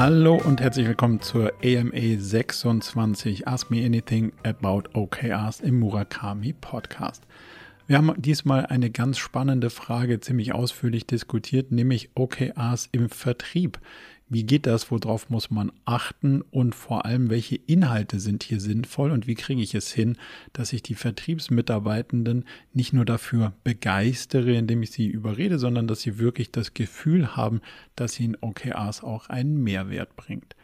Hallo und herzlich willkommen zur AMA 26 Ask Me Anything About OKRs im Murakami Podcast. Wir haben diesmal eine ganz spannende Frage ziemlich ausführlich diskutiert, nämlich OKRs im Vertrieb. Wie geht das? Worauf muss man achten? Und vor allem, welche Inhalte sind hier sinnvoll? Und wie kriege ich es hin, dass ich die Vertriebsmitarbeitenden nicht nur dafür begeistere, indem ich sie überrede, sondern dass sie wirklich das Gefühl haben, dass ihnen OKRs auch einen Mehrwert bringt.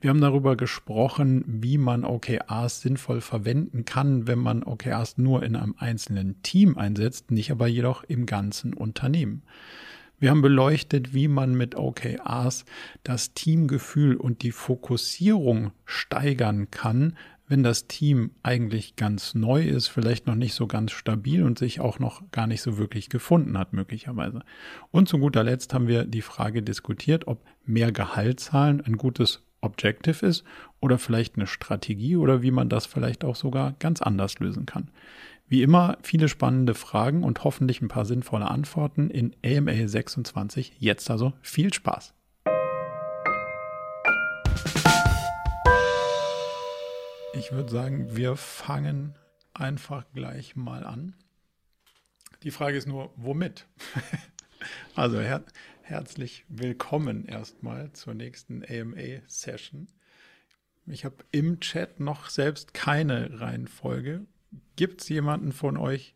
Wir haben darüber gesprochen, wie man OKRs sinnvoll verwenden kann, wenn man OKRs nur in einem einzelnen Team einsetzt, nicht aber jedoch im ganzen Unternehmen. Wir haben beleuchtet, wie man mit OKRs das Teamgefühl und die Fokussierung steigern kann, wenn das Team eigentlich ganz neu ist, vielleicht noch nicht so ganz stabil und sich auch noch gar nicht so wirklich gefunden hat, möglicherweise. Und zu guter Letzt haben wir die Frage diskutiert, ob mehr Gehalt zahlen ein gutes Objective ist oder vielleicht eine Strategie oder wie man das vielleicht auch sogar ganz anders lösen kann. Wie immer viele spannende Fragen und hoffentlich ein paar sinnvolle Antworten in AMA 26. Jetzt also viel Spaß. Ich würde sagen, wir fangen einfach gleich mal an. Die Frage ist nur, womit? also her herzlich willkommen erstmal zur nächsten AMA-Session. Ich habe im Chat noch selbst keine Reihenfolge Gibt es jemanden von euch,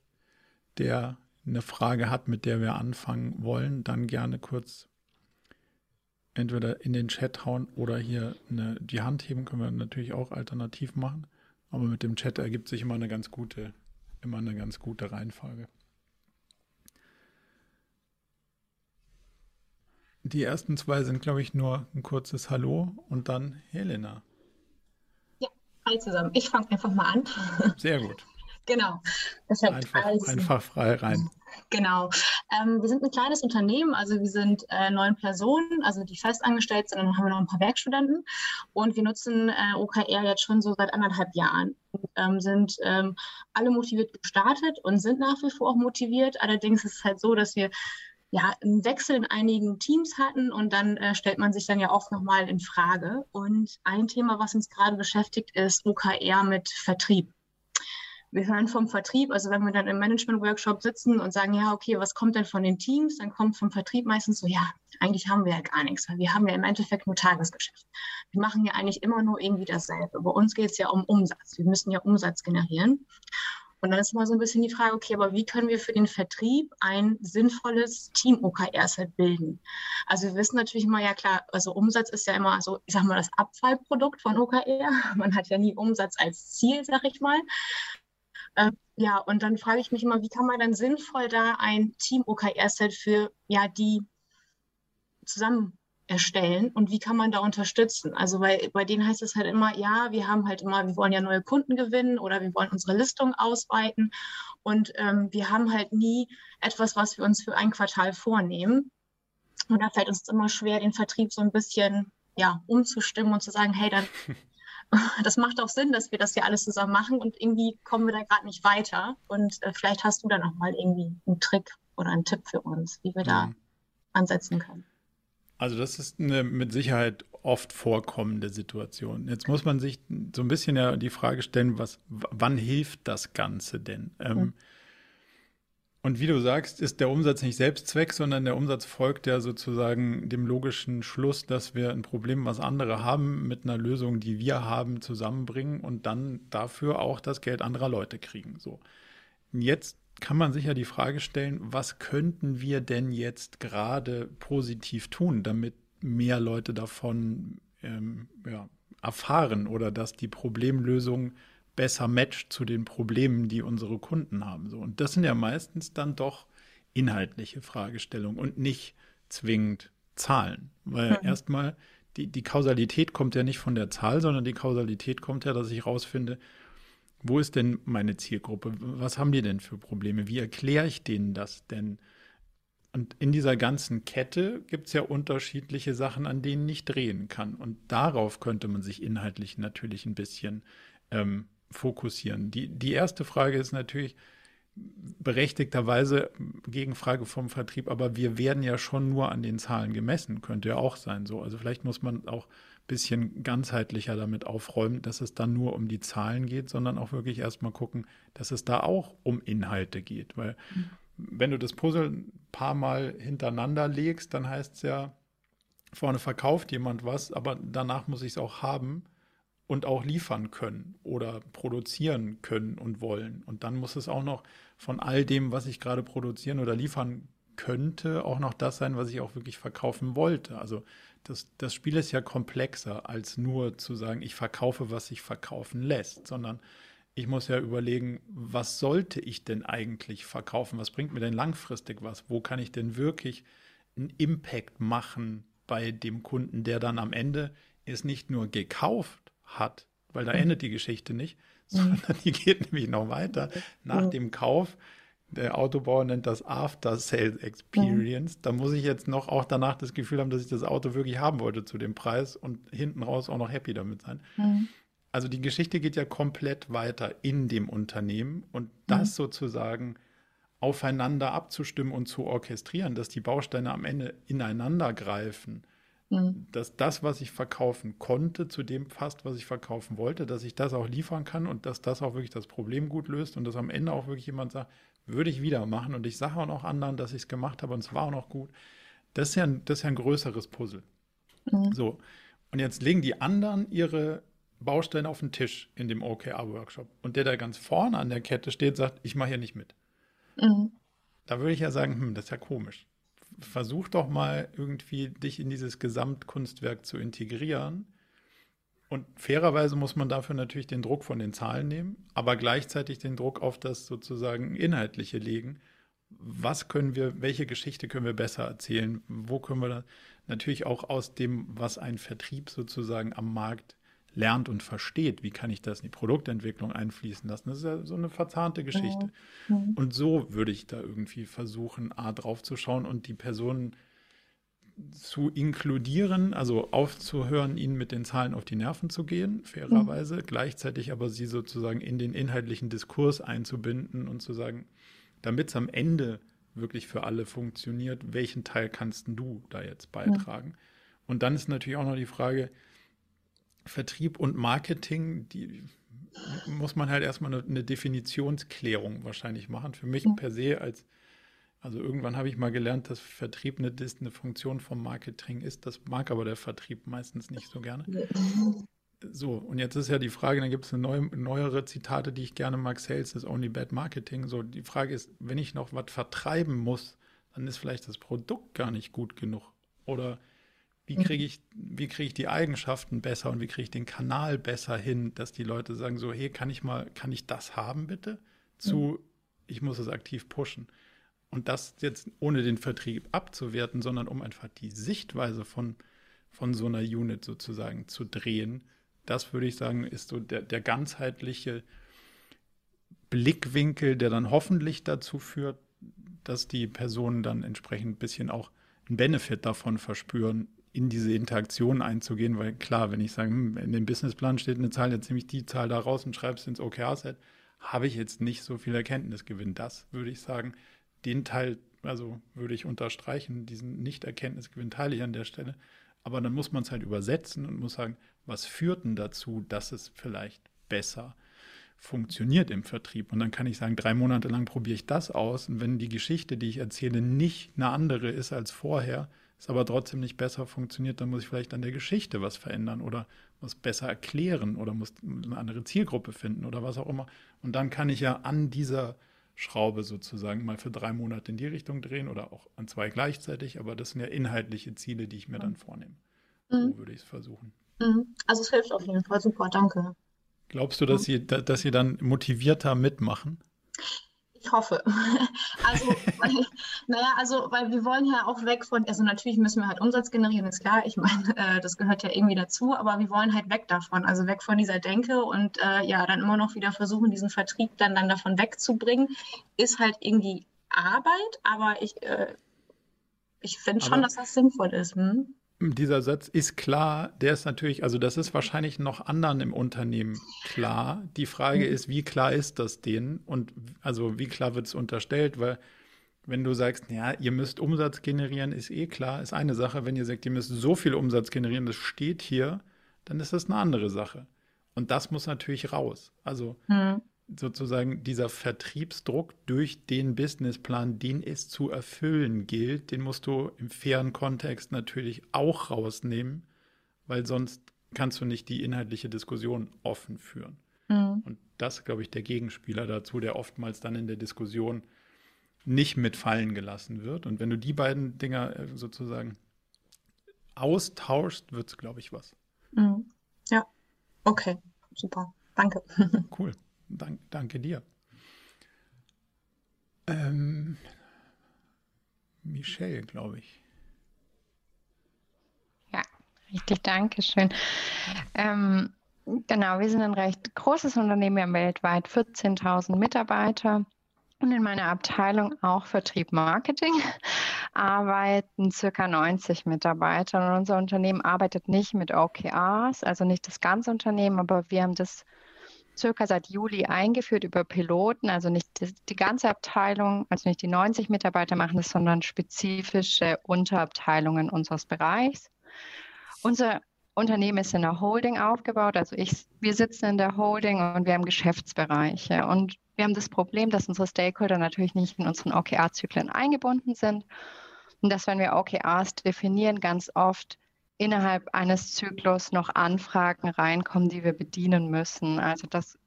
der eine Frage hat, mit der wir anfangen wollen, dann gerne kurz entweder in den Chat hauen oder hier eine, die Hand heben, können wir natürlich auch alternativ machen. Aber mit dem Chat ergibt sich immer eine ganz gute, immer eine ganz gute Reihenfolge. Die ersten zwei sind, glaube ich, nur ein kurzes Hallo und dann Helena. Hi zusammen. Ich fange einfach mal an. Sehr gut. Genau. Perfekt. Einfach, also, einfach frei rein. Genau. Ähm, wir sind ein kleines Unternehmen, also wir sind äh, neun Personen, also die festangestellt sind, und dann haben wir noch ein paar Werkstudenten und wir nutzen äh, OKR jetzt schon so seit anderthalb Jahren. Und, ähm, sind ähm, alle motiviert gestartet und sind nach wie vor auch motiviert. Allerdings ist es halt so, dass wir ja, einen Wechsel in einigen Teams hatten und dann äh, stellt man sich dann ja oft nochmal in Frage. Und ein Thema, was uns gerade beschäftigt, ist OKR mit Vertrieb. Wir hören vom Vertrieb, also wenn wir dann im Management-Workshop sitzen und sagen, ja, okay, was kommt denn von den Teams? Dann kommt vom Vertrieb meistens so, ja, eigentlich haben wir ja gar nichts, weil wir haben ja im Endeffekt nur Tagesgeschäft. Wir machen ja eigentlich immer nur irgendwie dasselbe. Bei uns geht es ja um Umsatz. Wir müssen ja Umsatz generieren. Und dann ist immer so ein bisschen die Frage, okay, aber wie können wir für den Vertrieb ein sinnvolles Team-OKR-Set bilden? Also wir wissen natürlich immer, ja klar, also Umsatz ist ja immer so, ich sag mal, das Abfallprodukt von OKR. Man hat ja nie Umsatz als Ziel, sag ich mal. Ähm, ja, und dann frage ich mich immer, wie kann man dann sinnvoll da ein Team-OKR-Set für ja die zusammen erstellen und wie kann man da unterstützen? Also bei, bei denen heißt es halt immer, ja, wir haben halt immer, wir wollen ja neue Kunden gewinnen oder wir wollen unsere Listung ausweiten und ähm, wir haben halt nie etwas, was wir uns für ein Quartal vornehmen. Und da fällt uns immer schwer, den Vertrieb so ein bisschen ja, umzustimmen und zu sagen, hey, dann das macht auch Sinn, dass wir das hier alles zusammen machen und irgendwie kommen wir da gerade nicht weiter. Und äh, vielleicht hast du da nochmal irgendwie einen Trick oder einen Tipp für uns, wie wir mhm. da ansetzen können. Also das ist eine mit Sicherheit oft vorkommende Situation. Jetzt muss man sich so ein bisschen ja die Frage stellen, was, wann hilft das Ganze denn? Ähm, mhm. Und wie du sagst, ist der Umsatz nicht Selbstzweck, sondern der Umsatz folgt ja sozusagen dem logischen Schluss, dass wir ein Problem, was andere haben, mit einer Lösung, die wir haben, zusammenbringen und dann dafür auch das Geld anderer Leute kriegen. So. Jetzt kann man sich ja die Frage stellen, was könnten wir denn jetzt gerade positiv tun, damit mehr Leute davon ähm, ja, erfahren oder dass die Problemlösung besser matcht zu den Problemen, die unsere Kunden haben. So. Und das sind ja meistens dann doch inhaltliche Fragestellungen und nicht zwingend Zahlen. Weil mhm. erstmal die, die Kausalität kommt ja nicht von der Zahl, sondern die Kausalität kommt ja, dass ich rausfinde, wo ist denn meine Zielgruppe? Was haben die denn für Probleme? Wie erkläre ich denen das denn? Und in dieser ganzen Kette gibt es ja unterschiedliche Sachen, an denen ich drehen kann. Und darauf könnte man sich inhaltlich natürlich ein bisschen ähm, fokussieren. Die, die erste Frage ist natürlich, berechtigterweise Gegenfrage vom Vertrieb, aber wir werden ja schon nur an den Zahlen gemessen, könnte ja auch sein so. Also vielleicht muss man auch bisschen ganzheitlicher damit aufräumen, dass es dann nur um die Zahlen geht, sondern auch wirklich erstmal gucken, dass es da auch um Inhalte geht. Weil mhm. wenn du das Puzzle ein paar Mal hintereinander legst, dann heißt es ja, vorne verkauft jemand was, aber danach muss ich es auch haben und auch liefern können oder produzieren können und wollen. Und dann muss es auch noch von all dem, was ich gerade produzieren oder liefern könnte, auch noch das sein, was ich auch wirklich verkaufen wollte. Also das, das Spiel ist ja komplexer, als nur zu sagen, ich verkaufe, was sich verkaufen lässt, sondern ich muss ja überlegen, was sollte ich denn eigentlich verkaufen? Was bringt mir denn langfristig was? Wo kann ich denn wirklich einen Impact machen bei dem Kunden, der dann am Ende es nicht nur gekauft hat, weil da mhm. endet die Geschichte nicht, mhm. sondern die geht nämlich noch weiter nach dem Kauf. Der Autobauer nennt das After Sales Experience. Da muss ich jetzt noch auch danach das Gefühl haben, dass ich das Auto wirklich haben wollte zu dem Preis und hinten raus auch noch happy damit sein. Mhm. Also die Geschichte geht ja komplett weiter in dem Unternehmen und das mhm. sozusagen aufeinander abzustimmen und zu orchestrieren, dass die Bausteine am Ende ineinander greifen Mhm. Dass das, was ich verkaufen konnte, zu dem passt, was ich verkaufen wollte, dass ich das auch liefern kann und dass das auch wirklich das Problem gut löst und dass am Ende auch wirklich jemand sagt, würde ich wieder machen und ich sage auch noch anderen, dass ich es gemacht habe und es war auch noch gut. Das ist ja ein, das ist ja ein größeres Puzzle. Mhm. So. Und jetzt legen die anderen ihre Bausteine auf den Tisch in dem OKR-Workshop. Und der, der ganz vorne an der Kette steht, sagt, ich mache hier nicht mit. Mhm. Da würde ich ja sagen, hm, das ist ja komisch versuch doch mal irgendwie dich in dieses Gesamtkunstwerk zu integrieren. Und fairerweise muss man dafür natürlich den Druck von den Zahlen nehmen, aber gleichzeitig den Druck auf das sozusagen Inhaltliche legen. Was können wir, welche Geschichte können wir besser erzählen? Wo können wir da natürlich auch aus dem, was ein Vertrieb sozusagen am Markt lernt und versteht, wie kann ich das in die Produktentwicklung einfließen lassen. Das ist ja so eine verzahnte Geschichte. Mhm. Und so würde ich da irgendwie versuchen, A drauf zu schauen und die Personen zu inkludieren, also aufzuhören, ihnen mit den Zahlen auf die Nerven zu gehen, fairerweise, mhm. gleichzeitig aber sie sozusagen in den inhaltlichen Diskurs einzubinden und zu sagen, damit es am Ende wirklich für alle funktioniert, welchen Teil kannst du da jetzt beitragen? Mhm. Und dann ist natürlich auch noch die Frage, Vertrieb und Marketing, die muss man halt erstmal eine, eine Definitionsklärung wahrscheinlich machen. Für mich per se als, also irgendwann habe ich mal gelernt, dass Vertrieb eine, eine Funktion vom Marketing ist. Das mag aber der Vertrieb meistens nicht so gerne. So, und jetzt ist ja die Frage, dann gibt es eine neue, neuere Zitate, die ich gerne mag, Sales is only bad marketing. So, die Frage ist, wenn ich noch was vertreiben muss, dann ist vielleicht das Produkt gar nicht gut genug. Oder wie mhm. kriege ich, wie kriege ich die Eigenschaften besser und wie kriege ich den Kanal besser hin, dass die Leute sagen so, hey, kann ich mal, kann ich das haben bitte? Zu, mhm. ich muss es aktiv pushen. Und das jetzt ohne den Vertrieb abzuwerten, sondern um einfach die Sichtweise von, von so einer Unit sozusagen zu drehen, das würde ich sagen, ist so der, der ganzheitliche Blickwinkel, der dann hoffentlich dazu führt, dass die Personen dann entsprechend ein bisschen auch einen Benefit davon verspüren, in diese Interaktion einzugehen, weil klar, wenn ich sage, hm, in dem Businessplan steht eine Zahl, jetzt nehme ich die Zahl da raus und schreibe es ins OKR-Set, habe ich jetzt nicht so viel Erkenntnisgewinn. Das würde ich sagen, den Teil, also würde ich unterstreichen, diesen Nicht-Erkenntnisgewinn teile ich an der Stelle. Aber dann muss man es halt übersetzen und muss sagen, was führt denn dazu, dass es vielleicht besser funktioniert im Vertrieb? Und dann kann ich sagen, drei Monate lang probiere ich das aus. Und wenn die Geschichte, die ich erzähle, nicht eine andere ist als vorher, es aber trotzdem nicht besser funktioniert, dann muss ich vielleicht an der Geschichte was verändern oder muss besser erklären oder muss eine andere Zielgruppe finden oder was auch immer. Und dann kann ich ja an dieser Schraube sozusagen mal für drei Monate in die Richtung drehen oder auch an zwei gleichzeitig, aber das sind ja inhaltliche Ziele, die ich mir dann vornehme. Mhm. So würde ich es versuchen. Mhm. Also es hilft auf jeden Fall super, danke. Glaubst du, dass, mhm. sie, dass sie dann motivierter mitmachen? Ich hoffe. Also, weil, naja, also, weil wir wollen ja auch weg von, also natürlich müssen wir halt Umsatz generieren, ist klar. Ich meine, äh, das gehört ja irgendwie dazu, aber wir wollen halt weg davon, also weg von dieser Denke und äh, ja, dann immer noch wieder versuchen, diesen Vertrieb dann, dann davon wegzubringen, ist halt irgendwie Arbeit, aber ich, äh, ich finde schon, dass das sinnvoll ist. Hm? Dieser Satz ist klar, der ist natürlich, also das ist wahrscheinlich noch anderen im Unternehmen klar. Die Frage ist, wie klar ist das denen und also wie klar wird es unterstellt, weil wenn du sagst, ja, ihr müsst Umsatz generieren, ist eh klar, ist eine Sache. Wenn ihr sagt, ihr müsst so viel Umsatz generieren, das steht hier, dann ist das eine andere Sache. Und das muss natürlich raus. Also hm. Sozusagen dieser Vertriebsdruck durch den Businessplan, den es zu erfüllen gilt, den musst du im fairen Kontext natürlich auch rausnehmen, weil sonst kannst du nicht die inhaltliche Diskussion offen führen. Hm. Und das, glaube ich, der Gegenspieler dazu, der oftmals dann in der Diskussion nicht mitfallen gelassen wird. Und wenn du die beiden Dinger äh, sozusagen austauschst, wird es, glaube ich, was. Mhm. Ja, okay, super. Danke. Cool. Dank, danke dir. Ähm, Michelle, glaube ich. Ja, richtig, danke schön. Ähm, genau, wir sind ein recht großes Unternehmen, wir haben weltweit 14.000 Mitarbeiter und in meiner Abteilung auch Vertrieb Marketing arbeiten circa 90 Mitarbeiter. Und unser Unternehmen arbeitet nicht mit OKRs, also nicht das ganze Unternehmen, aber wir haben das circa seit Juli eingeführt über Piloten, also nicht die, ganze Abteilung, also nicht die 90 Mitarbeiter machen das, sondern spezifische Unterabteilungen unseres Bereichs. Unser Unternehmen ist in der Holding aufgebaut, also ich, wir sitzen in der Holding und wir haben Geschäftsbereiche. Und wir haben das Problem, dass unsere Stakeholder natürlich nicht in unseren OKR-Zyklen eingebunden sind. Und dass, wenn wir OKRs definieren, ganz oft innerhalb eines Zyklus noch Anfragen reinkommen, die wir bedienen müssen. Also dass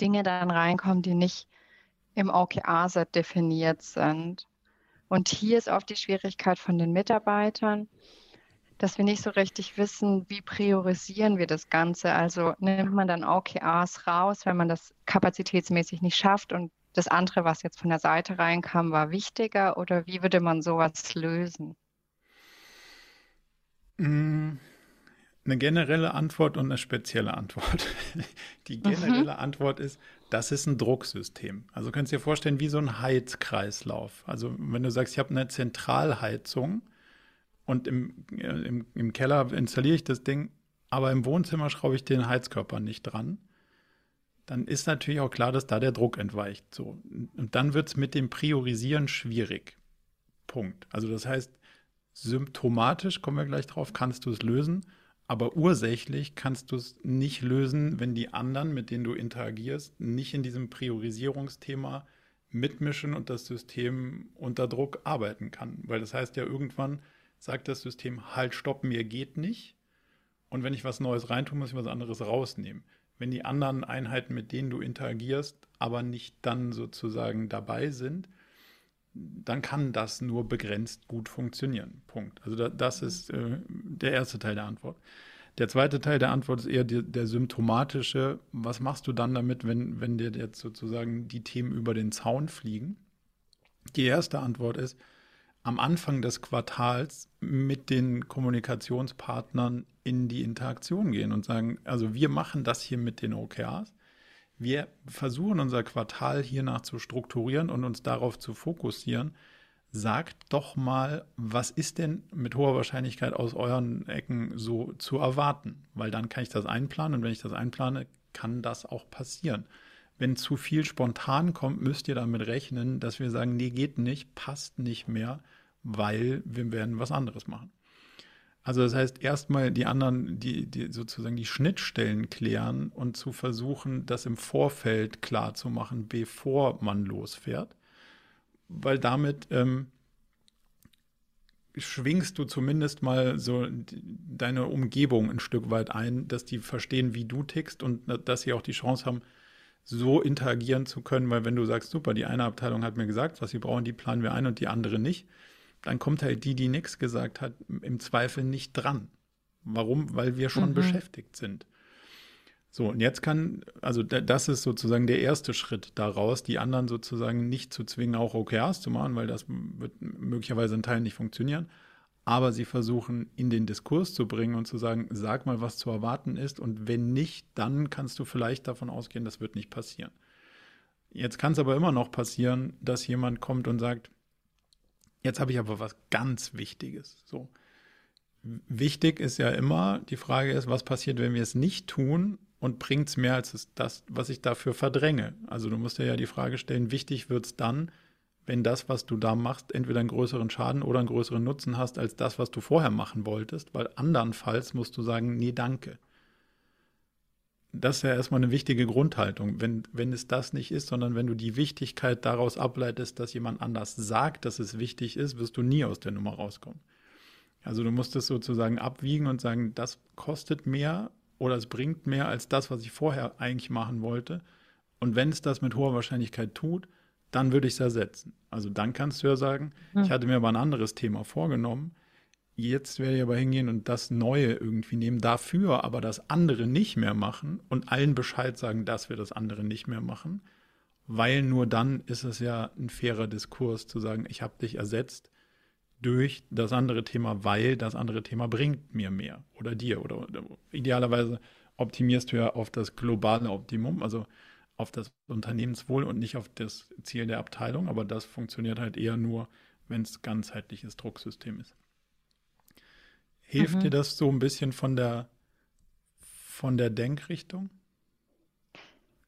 Dinge dann reinkommen, die nicht im OKR-Set definiert sind. Und hier ist oft die Schwierigkeit von den Mitarbeitern, dass wir nicht so richtig wissen, wie priorisieren wir das Ganze. Also nimmt man dann OKRs raus, wenn man das kapazitätsmäßig nicht schafft und das andere, was jetzt von der Seite reinkam, war wichtiger oder wie würde man sowas lösen? Mm, eine generelle Antwort und eine spezielle Antwort. Die generelle mhm. Antwort ist, das ist ein Drucksystem. Also kannst du dir vorstellen, wie so ein Heizkreislauf. Also wenn du sagst, ich habe eine Zentralheizung, und im, im, im Keller installiere ich das Ding, aber im Wohnzimmer schraube ich den Heizkörper nicht dran, dann ist natürlich auch klar, dass da der Druck entweicht. So. Und dann wird es mit dem Priorisieren schwierig. Punkt. Also das heißt, symptomatisch, kommen wir gleich drauf, kannst du es lösen, aber ursächlich kannst du es nicht lösen, wenn die anderen, mit denen du interagierst, nicht in diesem Priorisierungsthema mitmischen und das System unter Druck arbeiten kann. Weil das heißt ja irgendwann, sagt das System, halt, stopp, mir geht nicht. Und wenn ich was Neues reintue, muss ich was anderes rausnehmen. Wenn die anderen Einheiten, mit denen du interagierst, aber nicht dann sozusagen dabei sind, dann kann das nur begrenzt gut funktionieren. Punkt. Also da, das ist äh, der erste Teil der Antwort. Der zweite Teil der Antwort ist eher die, der symptomatische. Was machst du dann damit, wenn, wenn dir jetzt sozusagen die Themen über den Zaun fliegen? Die erste Antwort ist, am Anfang des Quartals mit den Kommunikationspartnern in die Interaktion gehen und sagen, also wir machen das hier mit den OKRs. Wir versuchen unser Quartal hiernach zu strukturieren und uns darauf zu fokussieren. Sagt doch mal, was ist denn mit hoher Wahrscheinlichkeit aus euren Ecken so zu erwarten? Weil dann kann ich das einplanen und wenn ich das einplane, kann das auch passieren. Wenn zu viel spontan kommt, müsst ihr damit rechnen, dass wir sagen, nee, geht nicht, passt nicht mehr weil wir werden was anderes machen. Also das heißt, erstmal die anderen, die, die sozusagen die Schnittstellen klären und zu versuchen, das im Vorfeld klar zu machen, bevor man losfährt. Weil damit ähm, schwingst du zumindest mal so deine Umgebung ein Stück weit ein, dass die verstehen, wie du tickst und dass sie auch die Chance haben, so interagieren zu können, weil wenn du sagst, super, die eine Abteilung hat mir gesagt, was sie brauchen, die planen wir ein und die andere nicht, dann kommt halt die, die nichts gesagt hat, im Zweifel nicht dran. Warum? Weil wir schon mhm. beschäftigt sind. So, und jetzt kann, also das ist sozusagen der erste Schritt daraus, die anderen sozusagen nicht zu zwingen, auch OKRs zu machen, weil das wird möglicherweise in Teilen nicht funktionieren. Aber sie versuchen, in den Diskurs zu bringen und zu sagen, sag mal, was zu erwarten ist. Und wenn nicht, dann kannst du vielleicht davon ausgehen, das wird nicht passieren. Jetzt kann es aber immer noch passieren, dass jemand kommt und sagt, Jetzt habe ich aber was ganz Wichtiges. So, wichtig ist ja immer, die Frage ist, was passiert, wenn wir es nicht tun und bringt es mehr als das, was ich dafür verdränge? Also du musst dir ja die Frage stellen, wichtig wird es dann, wenn das, was du da machst, entweder einen größeren Schaden oder einen größeren Nutzen hast als das, was du vorher machen wolltest, weil andernfalls musst du sagen, nee, danke. Das ist ja erstmal eine wichtige Grundhaltung. Wenn, wenn es das nicht ist, sondern wenn du die Wichtigkeit daraus ableitest, dass jemand anders sagt, dass es wichtig ist, wirst du nie aus der Nummer rauskommen. Also du musst es sozusagen abwiegen und sagen, das kostet mehr oder es bringt mehr als das, was ich vorher eigentlich machen wollte. Und wenn es das mit hoher Wahrscheinlichkeit tut, dann würde ich es ersetzen. Also dann kannst du ja sagen, hm. ich hatte mir aber ein anderes Thema vorgenommen. Jetzt werde ich aber hingehen und das Neue irgendwie nehmen, dafür aber das andere nicht mehr machen und allen Bescheid sagen, dass wir das andere nicht mehr machen, weil nur dann ist es ja ein fairer Diskurs zu sagen, ich habe dich ersetzt durch das andere Thema, weil das andere Thema bringt mir mehr oder dir oder, oder idealerweise optimierst du ja auf das globale Optimum, also auf das Unternehmenswohl und nicht auf das Ziel der Abteilung, aber das funktioniert halt eher nur, wenn es ganzheitliches Drucksystem ist. Hilft mhm. dir das so ein bisschen von der von der Denkrichtung?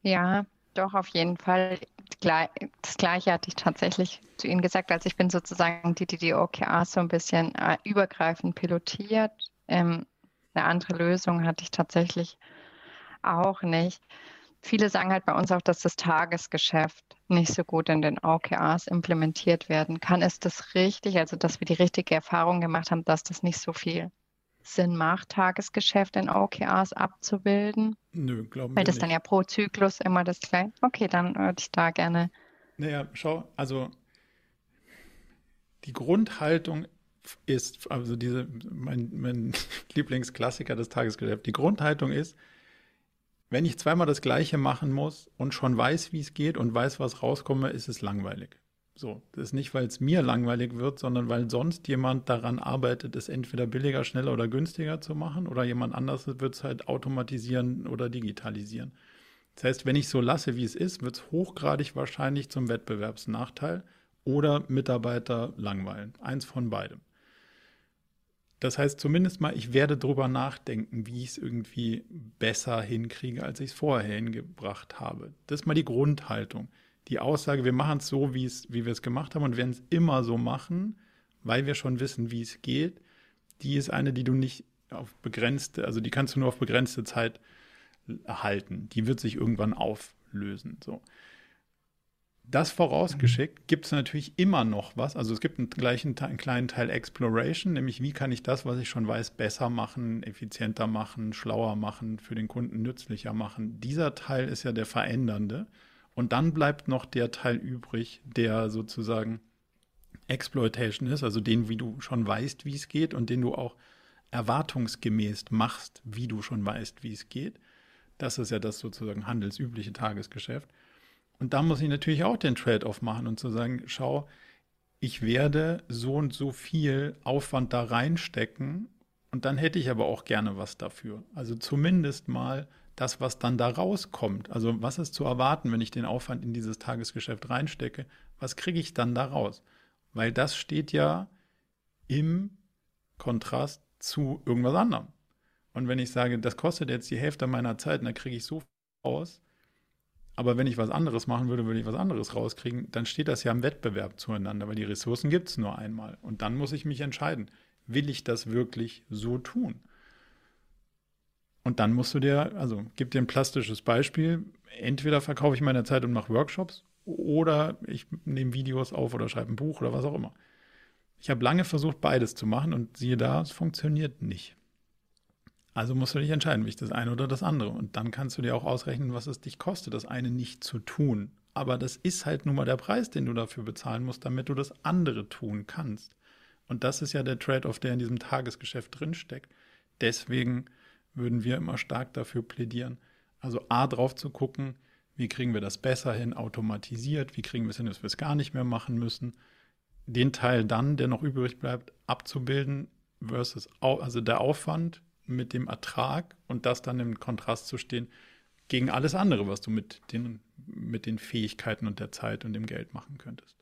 Ja, doch, auf jeden Fall. Das Gleiche hatte ich tatsächlich zu Ihnen gesagt, als ich bin sozusagen die, die die OKRs so ein bisschen äh, übergreifend pilotiert. Ähm, eine andere Lösung hatte ich tatsächlich auch nicht viele sagen halt bei uns auch, dass das Tagesgeschäft nicht so gut in den OKRs implementiert werden kann. Ist das richtig? Also, dass wir die richtige Erfahrung gemacht haben, dass das nicht so viel Sinn macht, Tagesgeschäft in OKRs abzubilden? Nö, glauben Weil wir das dann ja pro Zyklus immer das gleiche. Okay, dann würde ich da gerne. Naja, schau, also die Grundhaltung ist, also diese, mein, mein Lieblingsklassiker des Tagesgeschäfts, die Grundhaltung ist, wenn ich zweimal das Gleiche machen muss und schon weiß, wie es geht und weiß, was rauskomme, ist es langweilig. So, das ist nicht, weil es mir langweilig wird, sondern weil sonst jemand daran arbeitet, es entweder billiger, schneller oder günstiger zu machen oder jemand anders wird es halt automatisieren oder digitalisieren. Das heißt, wenn ich so lasse, wie es ist, wird es hochgradig wahrscheinlich zum Wettbewerbsnachteil oder Mitarbeiter langweilen. Eins von beidem. Das heißt zumindest mal, ich werde drüber nachdenken, wie ich es irgendwie besser hinkriege, als ich es vorher hingebracht habe. Das ist mal die Grundhaltung. Die Aussage, wir machen es so, wie, wir es gemacht haben und werden es immer so machen, weil wir schon wissen, wie es geht, die ist eine, die du nicht auf begrenzte, also die kannst du nur auf begrenzte Zeit halten. Die wird sich irgendwann auflösen. So. Das vorausgeschickt gibt es natürlich immer noch was. Also es gibt einen, gleichen, einen kleinen Teil Exploration, nämlich wie kann ich das, was ich schon weiß, besser machen, effizienter machen, schlauer machen, für den Kunden nützlicher machen. Dieser Teil ist ja der verändernde. Und dann bleibt noch der Teil übrig, der sozusagen Exploitation ist, also den, wie du schon weißt, wie es geht und den du auch erwartungsgemäß machst, wie du schon weißt, wie es geht. Das ist ja das sozusagen handelsübliche Tagesgeschäft. Und da muss ich natürlich auch den Trade-off machen und zu sagen, schau, ich werde so und so viel Aufwand da reinstecken und dann hätte ich aber auch gerne was dafür. Also zumindest mal das, was dann da rauskommt. Also was ist zu erwarten, wenn ich den Aufwand in dieses Tagesgeschäft reinstecke? Was kriege ich dann da raus? Weil das steht ja im Kontrast zu irgendwas anderem. Und wenn ich sage, das kostet jetzt die Hälfte meiner Zeit und da kriege ich so viel aus, aber wenn ich was anderes machen würde, würde ich was anderes rauskriegen, dann steht das ja im Wettbewerb zueinander, weil die Ressourcen gibt es nur einmal. Und dann muss ich mich entscheiden, will ich das wirklich so tun? Und dann musst du dir, also gib dir ein plastisches Beispiel, entweder verkaufe ich meine Zeit und mache Workshops oder ich nehme Videos auf oder schreibe ein Buch oder was auch immer. Ich habe lange versucht, beides zu machen und siehe da, es funktioniert nicht. Also musst du dich entscheiden, will ich das eine oder das andere. Und dann kannst du dir auch ausrechnen, was es dich kostet, das eine nicht zu tun. Aber das ist halt nun mal der Preis, den du dafür bezahlen musst, damit du das andere tun kannst. Und das ist ja der Trade-off, der in diesem Tagesgeschäft drinsteckt. Deswegen würden wir immer stark dafür plädieren, also A drauf zu gucken, wie kriegen wir das besser hin, automatisiert, wie kriegen wir es hin, dass wir es gar nicht mehr machen müssen. Den Teil dann, der noch übrig bleibt, abzubilden versus, also der Aufwand mit dem Ertrag und das dann im Kontrast zu stehen gegen alles andere, was du mit den, mit den Fähigkeiten und der Zeit und dem Geld machen könntest.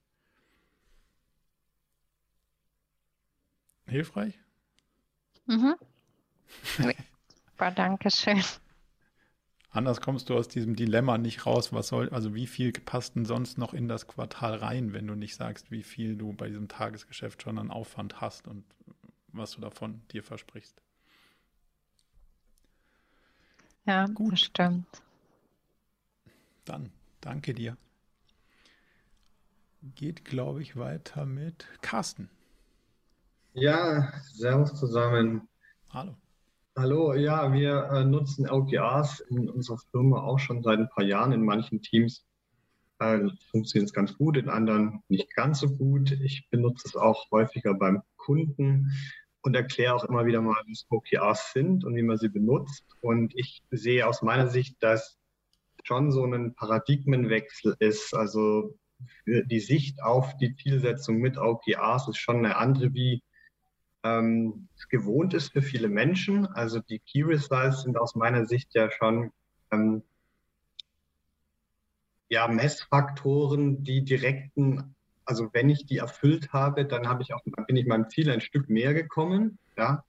Hilfreich? Mhm. Super, danke schön. Anders kommst du aus diesem Dilemma nicht raus. Was soll, also wie viel passt denn sonst noch in das Quartal rein, wenn du nicht sagst, wie viel du bei diesem Tagesgeschäft schon an Aufwand hast und was du davon dir versprichst? Ja, Gut. das stimmt. Dann danke dir. Geht, glaube ich, weiter mit Carsten. Ja, servus zusammen. Hallo. Hallo, ja, wir äh, nutzen OKRs in unserer Firma auch schon seit ein paar Jahren. In manchen Teams äh, funktioniert es ganz gut, in anderen nicht ganz so gut. Ich benutze es auch häufiger beim Kunden und erkläre auch immer wieder mal, was OKRs sind und wie man sie benutzt. Und ich sehe aus meiner Sicht, dass schon so ein Paradigmenwechsel ist. Also die Sicht auf die Zielsetzung mit OKRs ist schon eine andere, wie ähm, gewohnt ist für viele Menschen. Also die Key Results sind aus meiner Sicht ja schon ähm, ja, Messfaktoren, die direkten, also wenn ich die erfüllt habe, dann habe ich auch, bin ich meinem Ziel ein Stück näher gekommen. Ja?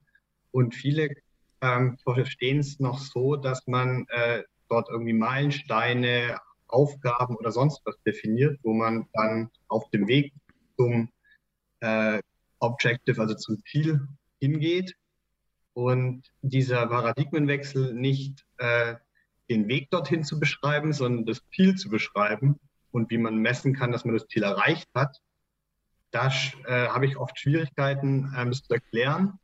Und viele ähm, verstehen es noch so, dass man äh, dort irgendwie Meilensteine, Aufgaben oder sonst was definiert, wo man dann auf dem Weg zum äh, Objective, also zum Ziel hingeht und dieser Paradigmenwechsel nicht äh, den Weg dorthin zu beschreiben, sondern das Ziel zu beschreiben und wie man messen kann, dass man das Ziel erreicht hat. Da äh, habe ich oft Schwierigkeiten, ähm, das zu erklären,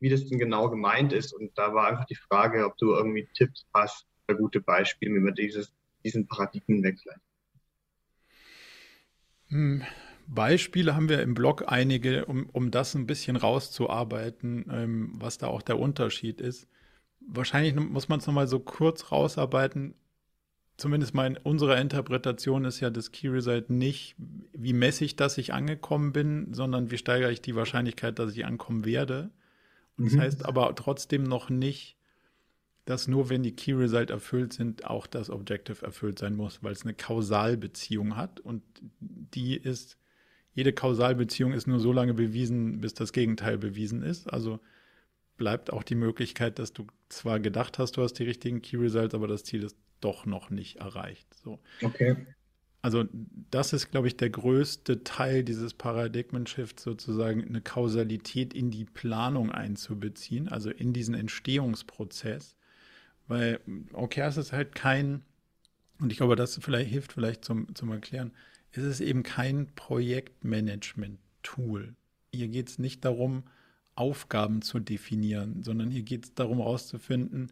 wie das denn genau gemeint ist. Und da war einfach die Frage, ob du irgendwie Tipps hast, oder gute Beispiele, wie man dieses, diesen Paradigmenwechsel. Hm, Beispiele haben wir im Blog einige, um, um das ein bisschen rauszuarbeiten, ähm, was da auch der Unterschied ist. Wahrscheinlich muss man es nochmal so kurz rausarbeiten. Zumindest mal in unserer Interpretation ist ja das Key Result nicht, wie messe ich, dass ich angekommen bin, sondern wie steigere ich die Wahrscheinlichkeit, dass ich ankommen werde. Und mhm. das heißt aber trotzdem noch nicht, dass nur wenn die Key Result erfüllt sind, auch das Objective erfüllt sein muss, weil es eine Kausalbeziehung hat und die ist jede Kausalbeziehung ist nur so lange bewiesen, bis das Gegenteil bewiesen ist. Also bleibt auch die Möglichkeit, dass du zwar gedacht hast, du hast die richtigen Key Results, aber das Ziel ist doch noch nicht erreicht. So. Okay. Also das ist, glaube ich, der größte Teil dieses Paradigmen-Shifts, sozusagen eine Kausalität in die Planung einzubeziehen, also in diesen Entstehungsprozess. Weil OKRs ist halt kein, und ich glaube, das vielleicht hilft vielleicht zum, zum Erklären, ist es eben kein Projektmanagement-Tool. Hier geht es nicht darum, Aufgaben zu definieren, sondern hier geht es darum herauszufinden,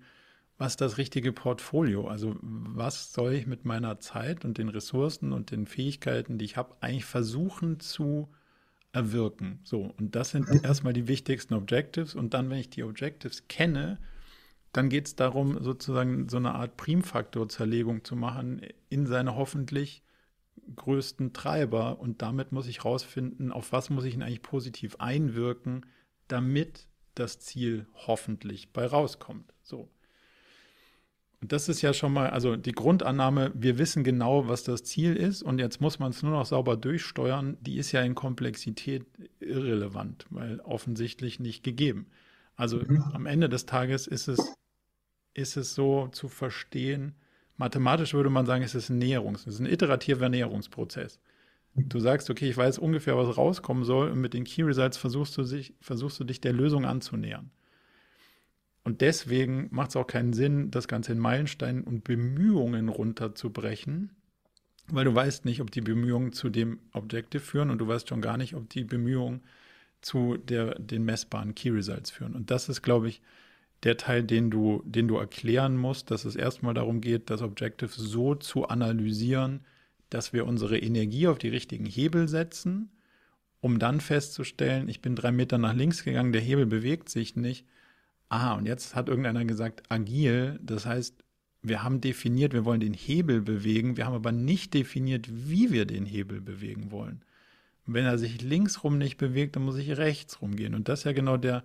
was das richtige Portfolio, also was soll ich mit meiner Zeit und den Ressourcen und den Fähigkeiten, die ich habe, eigentlich versuchen zu erwirken. So, und das sind erstmal die wichtigsten Objectives. Und dann, wenn ich die Objectives kenne, dann geht es darum, sozusagen so eine Art Primfaktorzerlegung zu machen in seine hoffentlich größten Treiber und damit muss ich rausfinden, auf was muss ich ihn eigentlich positiv einwirken, damit das Ziel hoffentlich bei rauskommt. So. Und das ist ja schon mal, also die Grundannahme, wir wissen genau, was das Ziel ist und jetzt muss man es nur noch sauber durchsteuern, die ist ja in Komplexität irrelevant, weil offensichtlich nicht gegeben. Also mhm. am Ende des Tages ist es, ist es so zu verstehen, Mathematisch würde man sagen, es ist ein Näherungs-, es ist ein iterativer Näherungsprozess. Du sagst, okay, ich weiß ungefähr, was rauskommen soll, und mit den Key Results versuchst du, sich, versuchst du dich der Lösung anzunähern. Und deswegen macht es auch keinen Sinn, das Ganze in Meilensteinen und Bemühungen runterzubrechen, weil du weißt nicht, ob die Bemühungen zu dem Objective führen und du weißt schon gar nicht, ob die Bemühungen zu der, den messbaren Key Results führen. Und das ist, glaube ich, der Teil, den du, den du erklären musst, dass es erstmal darum geht, das Objective so zu analysieren, dass wir unsere Energie auf die richtigen Hebel setzen, um dann festzustellen, ich bin drei Meter nach links gegangen, der Hebel bewegt sich nicht. Ah, und jetzt hat irgendeiner gesagt, agil, das heißt, wir haben definiert, wir wollen den Hebel bewegen, wir haben aber nicht definiert, wie wir den Hebel bewegen wollen. Wenn er sich linksrum nicht bewegt, dann muss ich rechts rumgehen. Und das ist ja genau der,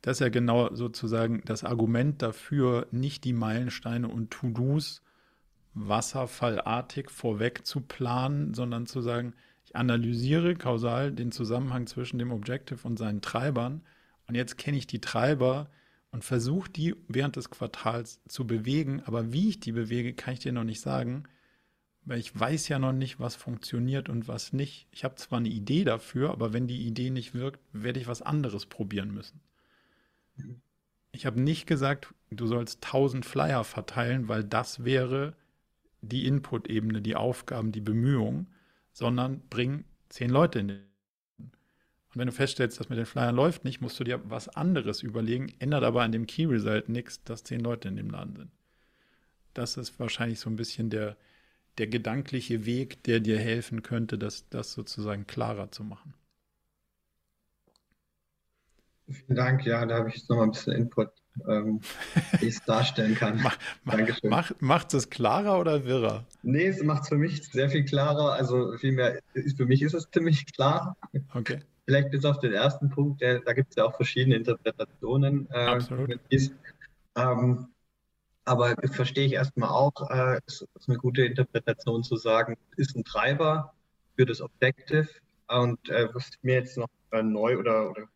das ist ja genau sozusagen das Argument dafür, nicht die Meilensteine und To-Dos wasserfallartig vorweg zu planen, sondern zu sagen, ich analysiere kausal den Zusammenhang zwischen dem Objective und seinen Treibern Und jetzt kenne ich die Treiber und versuche die während des Quartals zu bewegen. Aber wie ich die bewege, kann ich dir noch nicht sagen, weil ich weiß ja noch nicht, was funktioniert und was nicht. Ich habe zwar eine Idee dafür, aber wenn die Idee nicht wirkt, werde ich was anderes probieren müssen. Ich habe nicht gesagt, du sollst 1000 Flyer verteilen, weil das wäre die Input-Ebene, die Aufgaben, die Bemühungen, sondern bring zehn Leute in den. Und wenn du feststellst, dass mit den Flyern läuft nicht, musst du dir was anderes überlegen, ändert aber an dem Key Result nichts, dass zehn Leute in dem Laden sind. Das ist wahrscheinlich so ein bisschen der, der gedankliche Weg, der dir helfen könnte, das, das sozusagen klarer zu machen. Vielen Dank, ja, da habe ich jetzt noch mal ein bisschen Input, ähm, wie ich es darstellen kann. Mach, Dankeschön. Macht, macht es klarer oder wirrer? Nee, es macht es für mich sehr viel klarer. Also vielmehr, für mich ist es ziemlich klar. Okay. Vielleicht bis auf den ersten Punkt, der, da gibt es ja auch verschiedene Interpretationen. Äh, Absolut. Ähm, aber das verstehe ich erstmal auch, äh, ist, ist eine gute Interpretation zu sagen, ist ein Treiber für das Objective. Und äh, was mir jetzt noch äh, neu oder, oder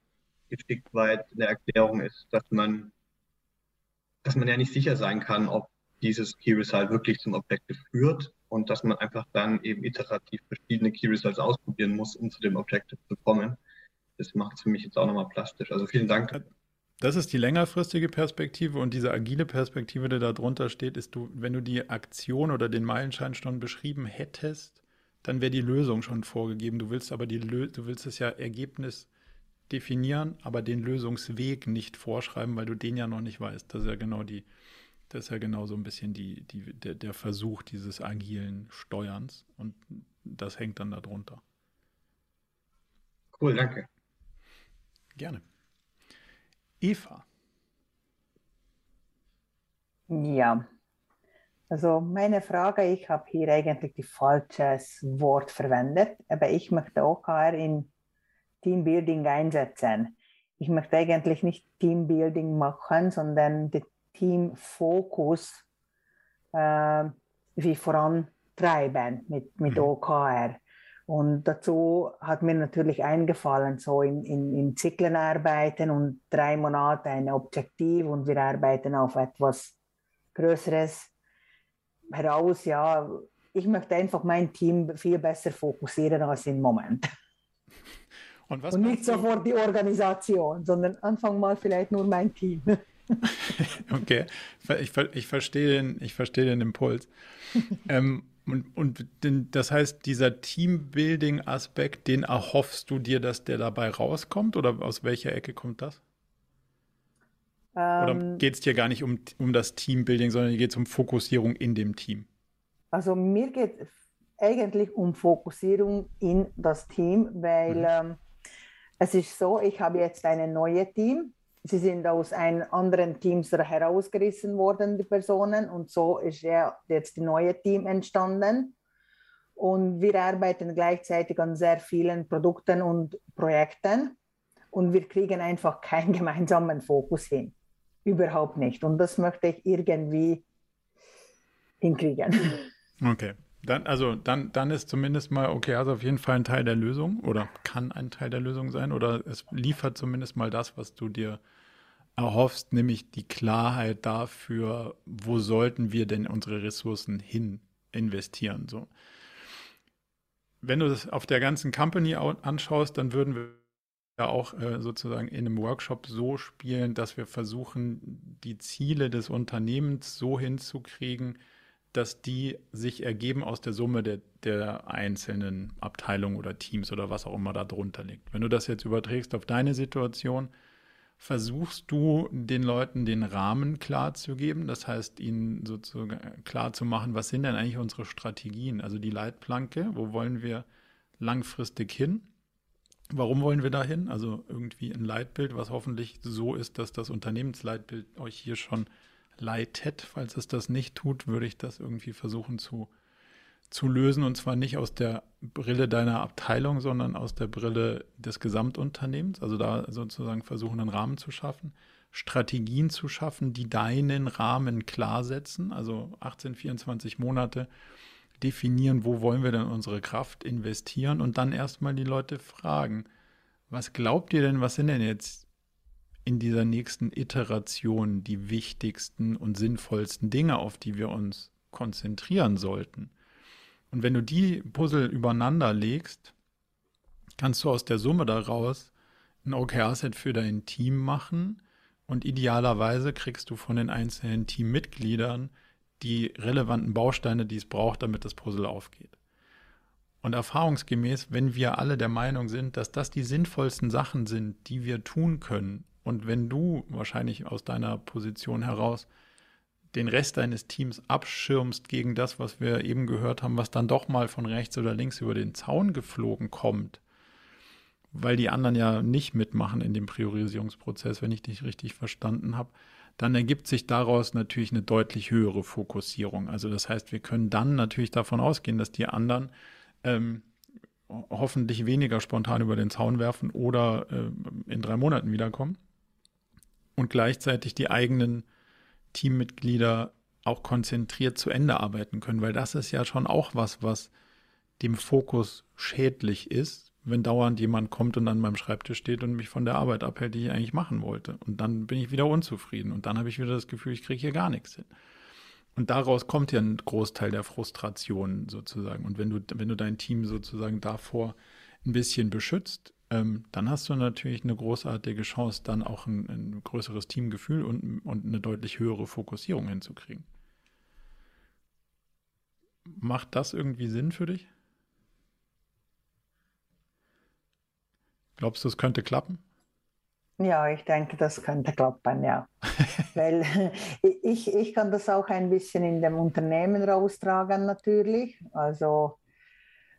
geschickt weit in der Erklärung ist, dass man, dass man ja nicht sicher sein kann, ob dieses Key Result wirklich zum Objective führt und dass man einfach dann eben iterativ verschiedene Key Results ausprobieren muss, um zu dem Objective zu kommen. Das macht es für mich jetzt auch nochmal plastisch. Also vielen Dank. Das ist die längerfristige Perspektive und diese agile Perspektive, die da drunter steht, ist du, wenn du die Aktion oder den Meilenstein schon beschrieben hättest, dann wäre die Lösung schon vorgegeben. Du willst aber die du willst es ja Ergebnis definieren, aber den Lösungsweg nicht vorschreiben, weil du den ja noch nicht weißt. Das ist ja genau die, das ist ja genau so ein bisschen die, die, der, der Versuch dieses agilen Steuerns und das hängt dann darunter. Cool, danke. Gerne. Eva. Ja, also meine Frage, ich habe hier eigentlich die falsches Wort verwendet, aber ich möchte OKR in Teambuilding einsetzen. Ich möchte eigentlich nicht Teambuilding machen, sondern den Teamfokus äh, wie vorantreiben mit, mit mhm. OKR. Und dazu hat mir natürlich eingefallen, so in, in, in Zyklen arbeiten und drei Monate ein Objektiv und wir arbeiten auf etwas Größeres heraus. Ja, ich möchte einfach mein Team viel besser fokussieren als im Moment. Und, und nicht sofort die Organisation, sondern Anfang mal vielleicht nur mein Team. okay, ich, ich, verstehe, den, ich verstehe den Impuls. ähm, und, und den, das heißt, dieser Teambuilding-Aspekt, den erhoffst du dir, dass der dabei rauskommt? Oder aus welcher Ecke kommt das? Ähm, oder geht es dir gar nicht um, um das Teambuilding, sondern geht es um Fokussierung in dem Team? Also mir geht es eigentlich um Fokussierung in das Team, weil mhm. ähm, es ist so, ich habe jetzt ein neues Team. Sie sind aus einem anderen Team herausgerissen worden, die Personen, und so ist ja jetzt das neue Team entstanden. Und wir arbeiten gleichzeitig an sehr vielen Produkten und Projekten und wir kriegen einfach keinen gemeinsamen Fokus hin. Überhaupt nicht. Und das möchte ich irgendwie hinkriegen. Okay. Dann, also dann, dann ist zumindest mal okay, also auf jeden Fall ein Teil der Lösung oder kann ein Teil der Lösung sein oder es liefert zumindest mal das, was du dir erhoffst, nämlich die Klarheit dafür, wo sollten wir denn unsere Ressourcen hin investieren. So. Wenn du das auf der ganzen Company anschaust, dann würden wir ja auch äh, sozusagen in einem Workshop so spielen, dass wir versuchen, die Ziele des Unternehmens so hinzukriegen, dass die sich ergeben aus der Summe der, der einzelnen Abteilungen oder Teams oder was auch immer da drunter liegt. Wenn du das jetzt überträgst auf deine Situation, versuchst du den Leuten den Rahmen klar zu geben, das heißt ihnen sozusagen klar zu machen, was sind denn eigentlich unsere Strategien, also die Leitplanke, wo wollen wir langfristig hin? Warum wollen wir da hin? Also irgendwie ein Leitbild, was hoffentlich so ist, dass das Unternehmensleitbild euch hier schon leitet. Falls es das nicht tut, würde ich das irgendwie versuchen zu, zu lösen. Und zwar nicht aus der Brille deiner Abteilung, sondern aus der Brille des Gesamtunternehmens. Also da sozusagen versuchen, einen Rahmen zu schaffen. Strategien zu schaffen, die deinen Rahmen klar setzen. Also 18, 24 Monate definieren, wo wollen wir denn unsere Kraft investieren und dann erstmal die Leute fragen, was glaubt ihr denn, was sind denn jetzt in dieser nächsten Iteration die wichtigsten und sinnvollsten Dinge, auf die wir uns konzentrieren sollten. Und wenn du die Puzzle übereinander legst, kannst du aus der Summe daraus ein OKR-Set für dein Team machen und idealerweise kriegst du von den einzelnen Teammitgliedern die relevanten Bausteine, die es braucht, damit das Puzzle aufgeht. Und erfahrungsgemäß, wenn wir alle der Meinung sind, dass das die sinnvollsten Sachen sind, die wir tun können, und wenn du wahrscheinlich aus deiner Position heraus den Rest deines Teams abschirmst gegen das, was wir eben gehört haben, was dann doch mal von rechts oder links über den Zaun geflogen kommt, weil die anderen ja nicht mitmachen in dem Priorisierungsprozess, wenn ich dich richtig verstanden habe, dann ergibt sich daraus natürlich eine deutlich höhere Fokussierung. Also das heißt, wir können dann natürlich davon ausgehen, dass die anderen ähm, hoffentlich weniger spontan über den Zaun werfen oder äh, in drei Monaten wiederkommen und gleichzeitig die eigenen Teammitglieder auch konzentriert zu Ende arbeiten können, weil das ist ja schon auch was, was dem Fokus schädlich ist, wenn dauernd jemand kommt und an meinem Schreibtisch steht und mich von der Arbeit abhält, die ich eigentlich machen wollte. Und dann bin ich wieder unzufrieden und dann habe ich wieder das Gefühl, ich kriege hier gar nichts hin. Und daraus kommt ja ein Großteil der Frustration sozusagen. Und wenn du, wenn du dein Team sozusagen davor ein bisschen beschützt, ähm, dann hast du natürlich eine großartige Chance, dann auch ein, ein größeres Teamgefühl und, und eine deutlich höhere Fokussierung hinzukriegen. Macht das irgendwie Sinn für dich? Glaubst du, es könnte klappen? Ja, ich denke, das könnte klappen, ja. Weil ich, ich kann das auch ein bisschen in dem Unternehmen raustragen natürlich. Also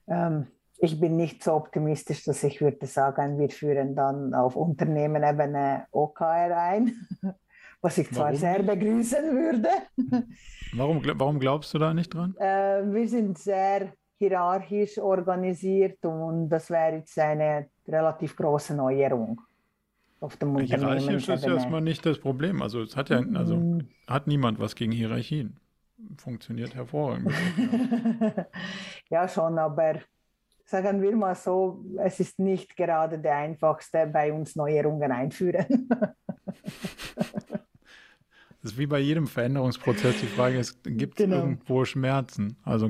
ähm, ich bin nicht so optimistisch, dass ich würde sagen, wir führen dann auf Unternehmenebene OKR ein, was ich zwar warum? sehr begrüßen würde. Warum, warum glaubst du da nicht dran? Äh, wir sind sehr hierarchisch organisiert und das wäre jetzt eine relativ große Neuerung auf dem Hierarchisch ist erstmal nicht das Problem. Also es hat ja, also mm. hat niemand was gegen Hierarchien. Funktioniert hervorragend. ja, schon, aber sagen wir mal so, es ist nicht gerade der einfachste, bei uns Neuerungen einführen. Das ist wie bei jedem Veränderungsprozess die Frage ist, gibt es genau. irgendwo Schmerzen? Also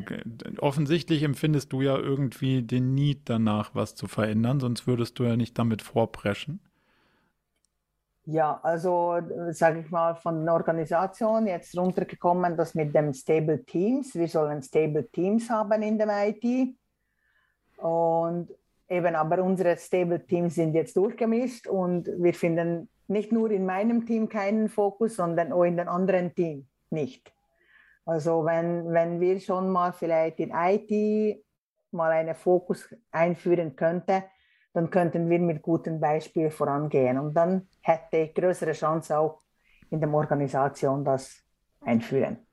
offensichtlich empfindest du ja irgendwie den Need danach, was zu verändern, sonst würdest du ja nicht damit vorpreschen. Ja, also sage ich mal von der Organisation jetzt runtergekommen, dass mit dem Stable Teams, wir sollen Stable Teams haben in dem IT und eben, aber unsere Stable Teams sind jetzt durchgemischt und wir finden nicht nur in meinem Team keinen Fokus, sondern auch in den anderen Teams nicht. Also wenn, wenn wir schon mal vielleicht in IT mal einen Fokus einführen könnten, dann könnten wir mit gutem Beispiel vorangehen. Und dann hätte ich größere Chance auch in der Organisation das einführen.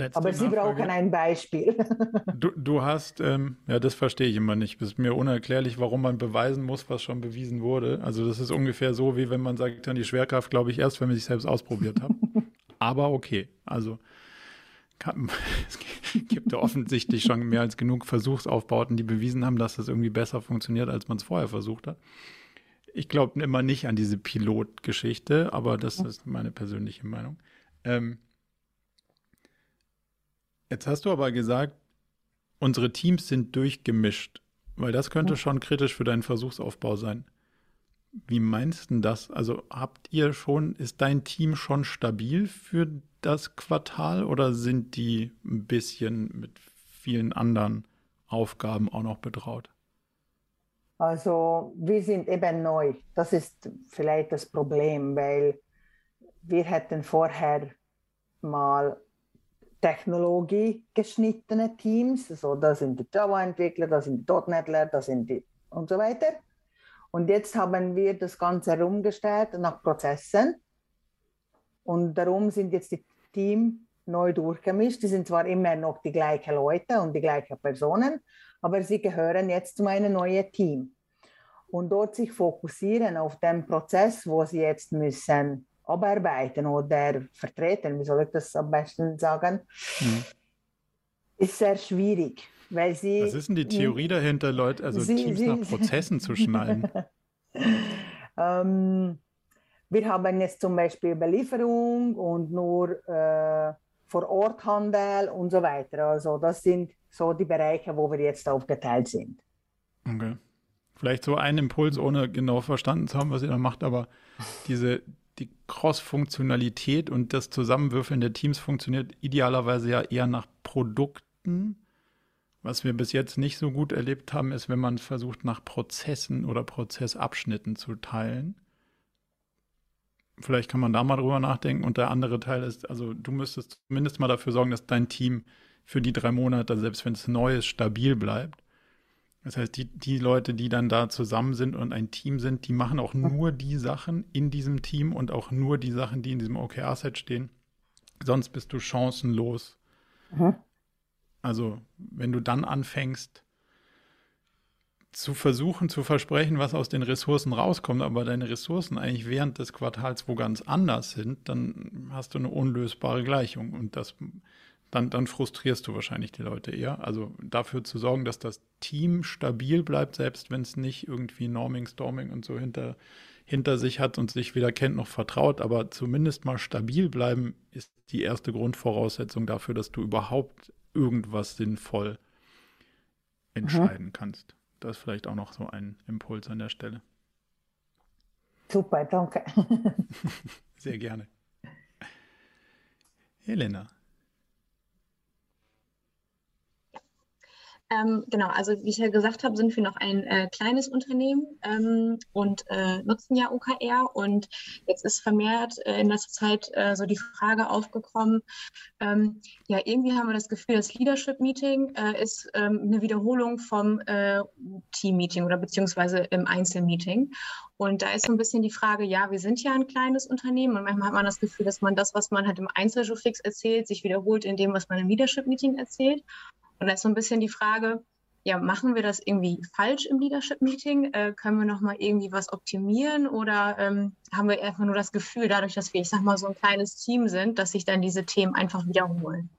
Letzte Aber Sie Nachfrage. brauchen ein Beispiel. Du, du hast, ähm, ja, das verstehe ich immer nicht. Es ist mir unerklärlich, warum man beweisen muss, was schon bewiesen wurde. Also das ist ungefähr so, wie wenn man sagt, dann die Schwerkraft glaube ich erst, wenn man sich selbst ausprobiert hat. Aber okay, also kann, es gibt ja offensichtlich schon mehr als genug Versuchsaufbauten, die bewiesen haben, dass das irgendwie besser funktioniert, als man es vorher versucht hat. Ich glaube immer nicht an diese Pilotgeschichte, aber das ist meine persönliche Meinung. Ähm, Jetzt hast du aber gesagt, unsere Teams sind durchgemischt, weil das könnte schon kritisch für deinen Versuchsaufbau sein. Wie meinst du das? Also habt ihr schon, ist dein Team schon stabil für das Quartal oder sind die ein bisschen mit vielen anderen Aufgaben auch noch betraut? Also wir sind eben neu. Das ist vielleicht das Problem, weil wir hätten vorher mal Technologie geschnittene Teams. Also da sind die Java-Entwickler, da sind die .NETler, da sind die und so weiter. Und jetzt haben wir das Ganze herumgestellt nach Prozessen. Und darum sind jetzt die Teams neu durchgemischt. Die sind zwar immer noch die gleichen Leute und die gleichen Personen, aber sie gehören jetzt zu meinem neuen Team. Und dort sich fokussieren auf den Prozess, wo sie jetzt müssen abarbeiten oder vertreten, wie soll ich das am besten sagen, mhm. ist sehr schwierig. Weil sie, Was ist denn die Theorie dahinter, Leute, also sie, Teams sie, nach Prozessen zu schneiden? ähm, wir haben jetzt zum Beispiel Belieferung und nur äh, Vor-Ort-Handel und so weiter. Also das sind so die Bereiche, wo wir jetzt aufgeteilt sind. Okay. Vielleicht so ein Impuls, ohne genau verstanden zu haben, was ihr da macht, aber diese, die Cross-Funktionalität und das Zusammenwürfeln der Teams funktioniert idealerweise ja eher nach Produkten. Was wir bis jetzt nicht so gut erlebt haben, ist, wenn man versucht, nach Prozessen oder Prozessabschnitten zu teilen. Vielleicht kann man da mal drüber nachdenken. Und der andere Teil ist, also du müsstest zumindest mal dafür sorgen, dass dein Team für die drei Monate, selbst wenn es neu ist, stabil bleibt. Das heißt, die, die Leute, die dann da zusammen sind und ein Team sind, die machen auch nur die Sachen in diesem Team und auch nur die Sachen, die in diesem OKR-Set stehen. Sonst bist du chancenlos. Mhm. Also, wenn du dann anfängst, zu versuchen zu versprechen, was aus den Ressourcen rauskommt, aber deine Ressourcen eigentlich während des Quartals wo ganz anders sind, dann hast du eine unlösbare Gleichung und das dann, dann frustrierst du wahrscheinlich die Leute eher. Also dafür zu sorgen, dass das Team stabil bleibt, selbst wenn es nicht irgendwie Norming, Storming und so hinter, hinter sich hat und sich weder kennt noch vertraut, aber zumindest mal stabil bleiben ist die erste Grundvoraussetzung dafür, dass du überhaupt irgendwas sinnvoll entscheiden mhm. kannst. Das ist vielleicht auch noch so ein Impuls an der Stelle. Super, danke. Sehr gerne. Helena. Ähm, genau, also wie ich ja gesagt habe, sind wir noch ein äh, kleines Unternehmen ähm, und äh, nutzen ja OKR. Und jetzt ist vermehrt äh, in letzter Zeit äh, so die Frage aufgekommen, ähm, ja, irgendwie haben wir das Gefühl, das Leadership-Meeting äh, ist ähm, eine Wiederholung vom äh, Team-Meeting oder beziehungsweise im Einzelmeeting. Und da ist so ein bisschen die Frage, ja, wir sind ja ein kleines Unternehmen und manchmal hat man das Gefühl, dass man das, was man halt im Einzelshowfix erzählt, sich wiederholt in dem, was man im Leadership-Meeting erzählt. Und da ist so ein bisschen die Frage, ja, machen wir das irgendwie falsch im Leadership-Meeting? Äh, können wir nochmal irgendwie was optimieren oder ähm, haben wir einfach nur das Gefühl, dadurch, dass wir, ich sag mal, so ein kleines Team sind, dass sich dann diese Themen einfach wiederholen?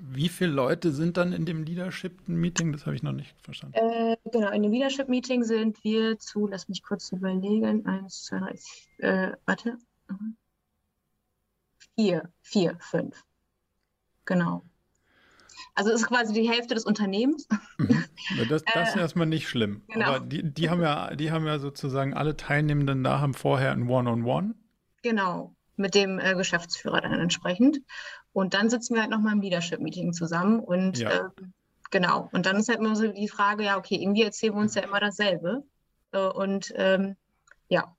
Wie viele Leute sind dann in dem Leadership-Meeting? Das habe ich noch nicht verstanden. Äh, genau, in dem Leadership-Meeting sind wir zu, lass mich kurz überlegen, eins, zwei, drei, äh, warte, vier, vier, fünf. Genau. Also ist quasi die Hälfte des Unternehmens. Mhm. Das, das ist äh, erstmal nicht schlimm. Genau. Aber die, die, haben ja, die haben ja sozusagen alle Teilnehmenden da haben vorher ein One-on-One. -on -One. Genau, mit dem äh, Geschäftsführer dann entsprechend. Und dann sitzen wir halt nochmal im Leadership-Meeting zusammen und ja. äh, genau. Und dann ist halt immer so die Frage, ja, okay, irgendwie erzählen wir uns ja immer dasselbe. Äh, und ähm, ja.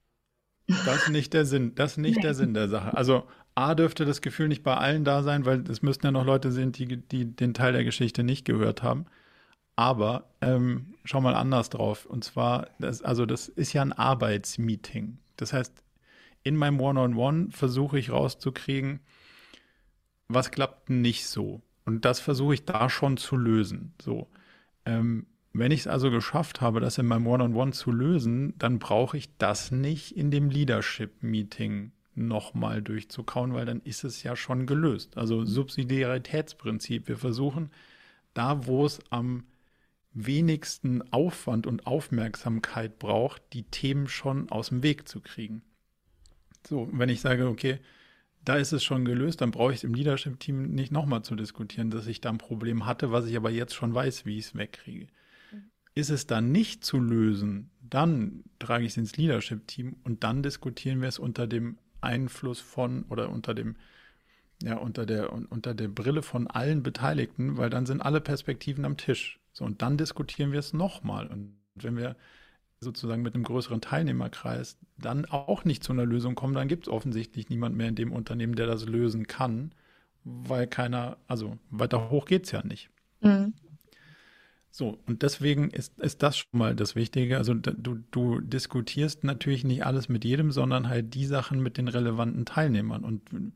Das ist nicht der Sinn, das ist nicht nee. der Sinn der Sache. Also A dürfte das Gefühl nicht bei allen da sein, weil es müssten ja noch Leute sein, die, die den Teil der Geschichte nicht gehört haben. Aber ähm, schau mal anders drauf. Und zwar, das, also das ist ja ein Arbeitsmeeting. Das heißt, in meinem One-on-One -on -One versuche ich rauszukriegen, was klappt nicht so. Und das versuche ich da schon zu lösen. So. Ähm, wenn ich es also geschafft habe, das in meinem One-on-One -on -One zu lösen, dann brauche ich das nicht in dem Leadership-Meeting nochmal durchzukauen, weil dann ist es ja schon gelöst. Also Subsidiaritätsprinzip. Wir versuchen da, wo es am wenigsten Aufwand und Aufmerksamkeit braucht, die Themen schon aus dem Weg zu kriegen. So, wenn ich sage, okay, da ist es schon gelöst, dann brauche ich es im Leadership-Team nicht nochmal zu diskutieren, dass ich da ein Problem hatte, was ich aber jetzt schon weiß, wie ich es wegkriege. Mhm. Ist es dann nicht zu lösen, dann trage ich es ins Leadership-Team und dann diskutieren wir es unter dem Einfluss von oder unter dem ja, unter der, unter der Brille von allen Beteiligten, weil dann sind alle Perspektiven am Tisch. So, und dann diskutieren wir es nochmal. Und wenn wir sozusagen mit einem größeren Teilnehmerkreis dann auch nicht zu einer Lösung kommen, dann gibt es offensichtlich niemand mehr in dem Unternehmen, der das lösen kann, weil keiner, also weiter hoch geht es ja nicht. Mhm. So, und deswegen ist, ist das schon mal das Wichtige. Also du, du diskutierst natürlich nicht alles mit jedem, sondern halt die Sachen mit den relevanten Teilnehmern. Und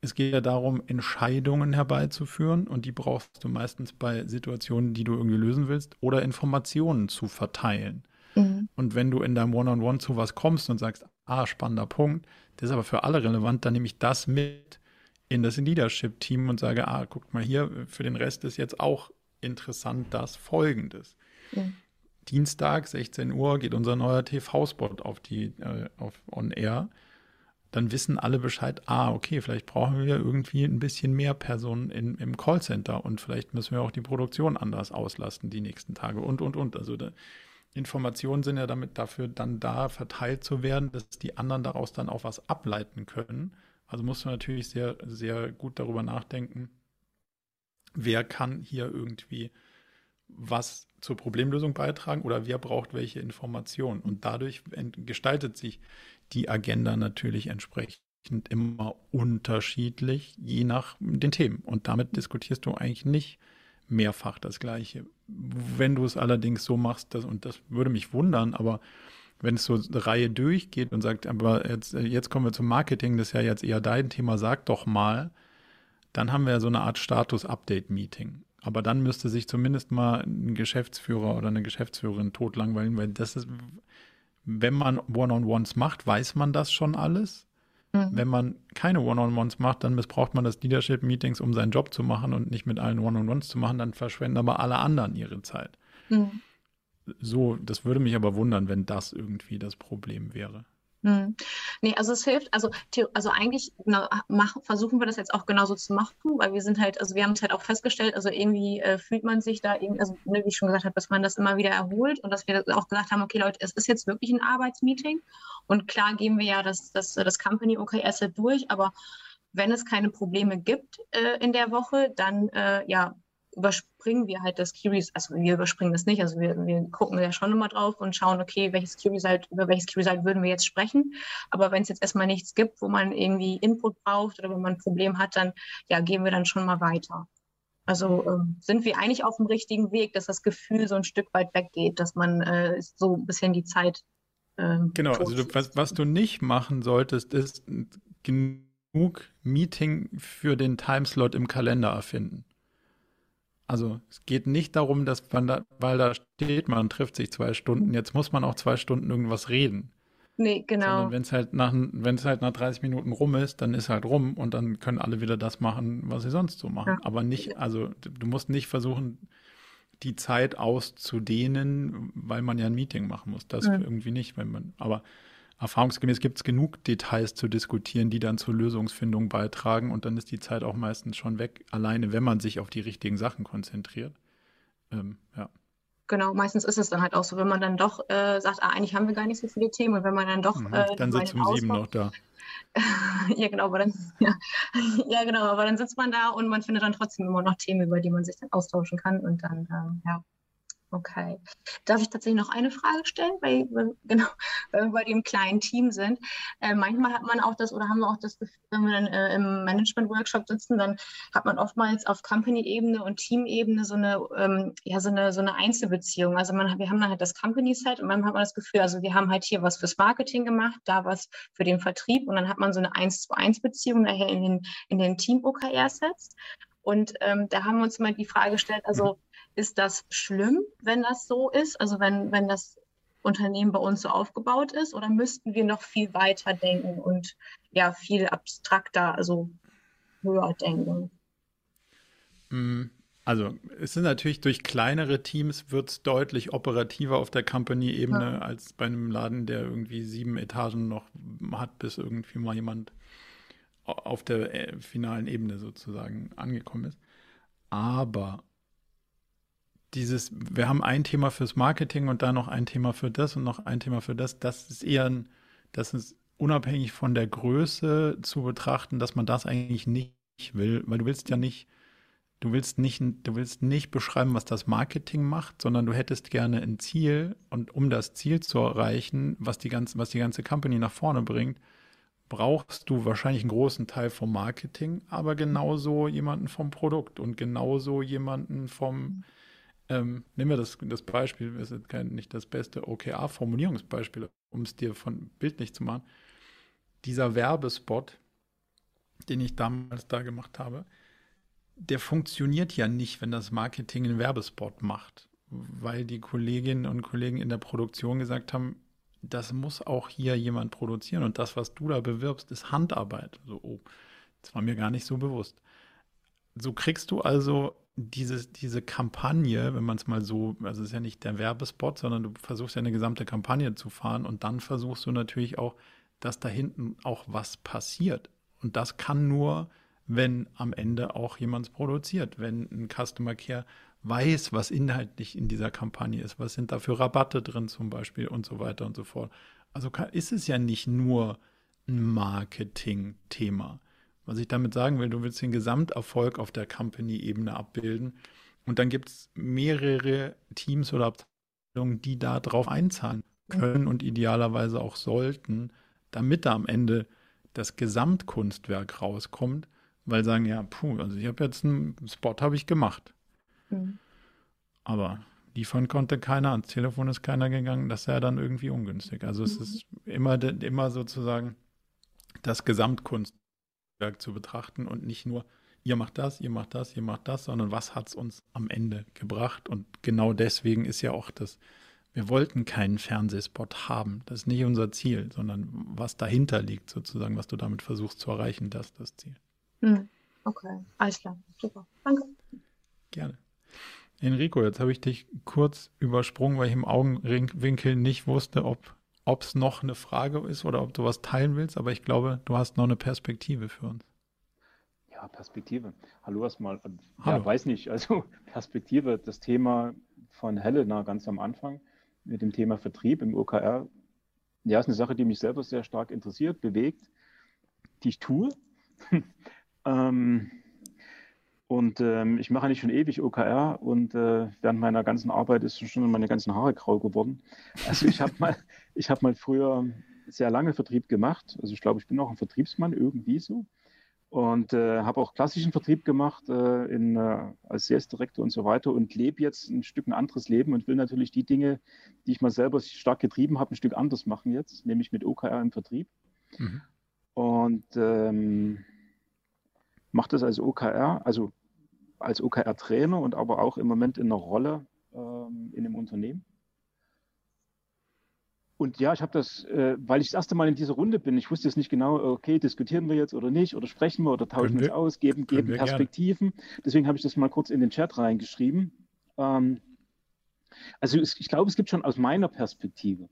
es geht ja darum, Entscheidungen herbeizuführen und die brauchst du meistens bei Situationen, die du irgendwie lösen willst, oder Informationen zu verteilen. Mhm. Und wenn du in deinem One-on-One -on -One zu was kommst und sagst, ah, spannender Punkt, das ist aber für alle relevant, dann nehme ich das mit in das Leadership-Team und sage, ah, guckt mal hier, für den Rest ist jetzt auch interessant das folgendes. Ja. Dienstag, 16 Uhr, geht unser neuer TV-Spot auf die, äh, auf On Air. dann wissen alle Bescheid, ah, okay, vielleicht brauchen wir irgendwie ein bisschen mehr Personen in, im Callcenter und vielleicht müssen wir auch die Produktion anders auslasten die nächsten Tage und, und, und. Also da, Informationen sind ja damit dafür dann da verteilt zu werden, dass die anderen daraus dann auch was ableiten können. Also musst du natürlich sehr, sehr gut darüber nachdenken, wer kann hier irgendwie was zur Problemlösung beitragen oder wer braucht welche Informationen. Und dadurch gestaltet sich die Agenda natürlich entsprechend immer unterschiedlich, je nach den Themen. Und damit diskutierst du eigentlich nicht mehrfach das Gleiche. Wenn du es allerdings so machst, dass, und das würde mich wundern, aber wenn es so eine Reihe durchgeht und sagt, aber jetzt, jetzt kommen wir zum Marketing, das ist ja jetzt eher dein Thema, sag doch mal, dann haben wir ja so eine Art Status-Update-Meeting. Aber dann müsste sich zumindest mal ein Geschäftsführer oder eine Geschäftsführerin totlangweilen, weil das ist, wenn man One-on-Ones macht, weiß man das schon alles. Mhm. Wenn man keine One-on-Ones macht, dann missbraucht man das Leadership-Meetings, um seinen Job zu machen und nicht mit allen One-on-Ones zu machen, dann verschwenden aber alle anderen ihre Zeit. Mhm. So, das würde mich aber wundern, wenn das irgendwie das Problem wäre. Hm. Nee, also es hilft, also, also eigentlich na, mach, versuchen wir das jetzt auch genauso zu machen, weil wir sind halt, also wir haben es halt auch festgestellt, also irgendwie äh, fühlt man sich da irgendwie, also ne, wie ich schon gesagt habe, dass man das immer wieder erholt und dass wir auch gesagt haben, okay Leute, es ist jetzt wirklich ein Arbeitsmeeting und klar gehen wir ja das, das, das Company OKS durch, aber wenn es keine Probleme gibt äh, in der Woche, dann äh, ja, überspringen wir halt das Key-Result, also wir überspringen das nicht, also wir, wir gucken ja schon immer drauf und schauen, okay, welches Key-Result, über welches Key-Result würden wir jetzt sprechen. Aber wenn es jetzt erstmal nichts gibt, wo man irgendwie Input braucht oder wo man ein Problem hat, dann ja, gehen wir dann schon mal weiter. Also äh, sind wir eigentlich auf dem richtigen Weg, dass das Gefühl so ein Stück weit weggeht, dass man äh, so ein bisschen die Zeit. Äh, genau, also du, was, was du nicht machen solltest, ist genug Meeting für den Timeslot im Kalender erfinden. Also es geht nicht darum, dass man da, weil da steht, man trifft sich zwei Stunden, jetzt muss man auch zwei Stunden irgendwas reden. Nee, genau. Wenn es halt nach wenn es halt nach 30 Minuten rum ist, dann ist halt rum und dann können alle wieder das machen, was sie sonst so machen. Ja. Aber nicht, also du musst nicht versuchen, die Zeit auszudehnen, weil man ja ein Meeting machen muss. Das ja. irgendwie nicht, wenn man, aber erfahrungsgemäß gibt es genug Details zu diskutieren, die dann zur Lösungsfindung beitragen und dann ist die Zeit auch meistens schon weg, alleine wenn man sich auf die richtigen Sachen konzentriert. Ähm, ja. Genau, meistens ist es dann halt auch so, wenn man dann doch äh, sagt, ah, eigentlich haben wir gar nicht so viele Themen und wenn man dann doch. Mhm, äh, dann sitzt um sieben noch da. ja, genau, aber dann, ja, ja, genau, aber dann sitzt man da und man findet dann trotzdem immer noch Themen, über die man sich dann austauschen kann und dann, äh, ja. Okay. Darf ich tatsächlich noch eine Frage stellen, weil, genau, weil wir bei dem kleinen Team sind? Äh, manchmal hat man auch das oder haben wir auch das Gefühl, wenn wir dann äh, im Management-Workshop sitzen, dann hat man oftmals auf Company-Ebene und Team-Ebene so eine, ähm, ja, so eine, so eine Einzelbeziehung. Also man, wir haben dann halt das Company-Set und manchmal hat man das Gefühl, also wir haben halt hier was fürs Marketing gemacht, da was für den Vertrieb und dann hat man so eine 1 zu 1 Beziehung nachher in den, in den Team-OKR-Sets. Und ähm, da haben wir uns mal die Frage gestellt, also ist das schlimm, wenn das so ist? Also wenn, wenn das Unternehmen bei uns so aufgebaut ist? Oder müssten wir noch viel weiter denken und ja, viel abstrakter, also höher denken? Mm, also es sind natürlich durch kleinere Teams wird es deutlich operativer auf der Company-Ebene ja. als bei einem Laden, der irgendwie sieben Etagen noch hat, bis irgendwie mal jemand auf der äh, finalen Ebene sozusagen angekommen ist. Aber dieses, wir haben ein Thema fürs Marketing und dann noch ein Thema für das und noch ein Thema für das, das ist eher ein, das ist unabhängig von der Größe zu betrachten, dass man das eigentlich nicht will, weil du willst ja nicht, du willst nicht, du willst nicht beschreiben, was das Marketing macht, sondern du hättest gerne ein Ziel und um das Ziel zu erreichen, was die ganze, was die ganze Company nach vorne bringt, brauchst du wahrscheinlich einen großen Teil vom Marketing, aber genauso jemanden vom Produkt und genauso jemanden vom, ähm, nehmen wir das, das Beispiel, das ist kein, nicht das beste OKR-Formulierungsbeispiel, um es dir von bildlich zu machen. Dieser Werbespot, den ich damals da gemacht habe, der funktioniert ja nicht, wenn das Marketing einen Werbespot macht, weil die Kolleginnen und Kollegen in der Produktion gesagt haben, das muss auch hier jemand produzieren und das, was du da bewirbst, ist Handarbeit. So, oh, das war mir gar nicht so bewusst. So kriegst du also dieses, diese Kampagne, wenn man es mal so, also es ist ja nicht der Werbespot, sondern du versuchst ja eine gesamte Kampagne zu fahren und dann versuchst du natürlich auch dass da hinten auch was passiert. Und das kann nur, wenn am Ende auch jemand produziert, wenn ein Customer Care weiß, was inhaltlich in dieser Kampagne ist, was sind da für Rabatte drin zum Beispiel und so weiter und so fort. Also ist es ja nicht nur ein Marketing-Thema. Was ich damit sagen will, du willst den Gesamterfolg auf der Company-Ebene abbilden und dann gibt es mehrere Teams oder Abteilungen, die da drauf einzahlen können und idealerweise auch sollten, damit da am Ende das Gesamtkunstwerk rauskommt, weil sagen, ja, puh, also ich habe jetzt einen Spot habe ich gemacht. Mhm. Aber liefern konnte keiner, ans Telefon ist keiner gegangen, das ist ja dann irgendwie ungünstig. Also es mhm. ist immer, immer sozusagen das Gesamtkunstwerk zu betrachten und nicht nur, ihr macht das, ihr macht das, ihr macht das, sondern was hat es uns am Ende gebracht? Und genau deswegen ist ja auch das, wir wollten keinen Fernsehspot haben. Das ist nicht unser Ziel, sondern was dahinter liegt, sozusagen, was du damit versuchst zu erreichen, das ist das Ziel. Hm. Okay, alles klar, super. Danke. Gerne. Enrico, jetzt habe ich dich kurz übersprungen, weil ich im Augenwinkel nicht wusste, ob es noch eine Frage ist oder ob du was teilen willst, aber ich glaube, du hast noch eine Perspektive für uns. Ja, Perspektive. Hallo erstmal. Hallo. Ja, weiß nicht. Also Perspektive, das Thema von Helena ganz am Anfang mit dem Thema Vertrieb im OKR. Ja, ist eine Sache, die mich selber sehr stark interessiert, bewegt, die ich tue. ähm, und ähm, ich mache nicht schon ewig OKR und äh, während meiner ganzen Arbeit ist schon meine ganzen Haare grau geworden. Also ich habe mal, ich habe mal früher sehr lange Vertrieb gemacht. Also ich glaube, ich bin auch ein Vertriebsmann irgendwie so und äh, habe auch klassischen Vertrieb gemacht äh, in, äh, als Sales-Direktor und so weiter und lebe jetzt ein Stück ein anderes Leben und will natürlich die Dinge, die ich mal selber stark getrieben habe, ein Stück anders machen jetzt, nämlich mit OKR im Vertrieb. Mhm. Und ähm, mache das als OKR, also als OKR-Trainer und aber auch im Moment in einer Rolle ähm, in einem Unternehmen. Und ja, ich habe das, äh, weil ich das erste Mal in dieser Runde bin, ich wusste jetzt nicht genau, okay, diskutieren wir jetzt oder nicht, oder sprechen wir oder tauschen wir uns aus, geben, geben Perspektiven. Gerne. Deswegen habe ich das mal kurz in den Chat reingeschrieben. Ähm, also es, ich glaube, es gibt schon aus meiner Perspektive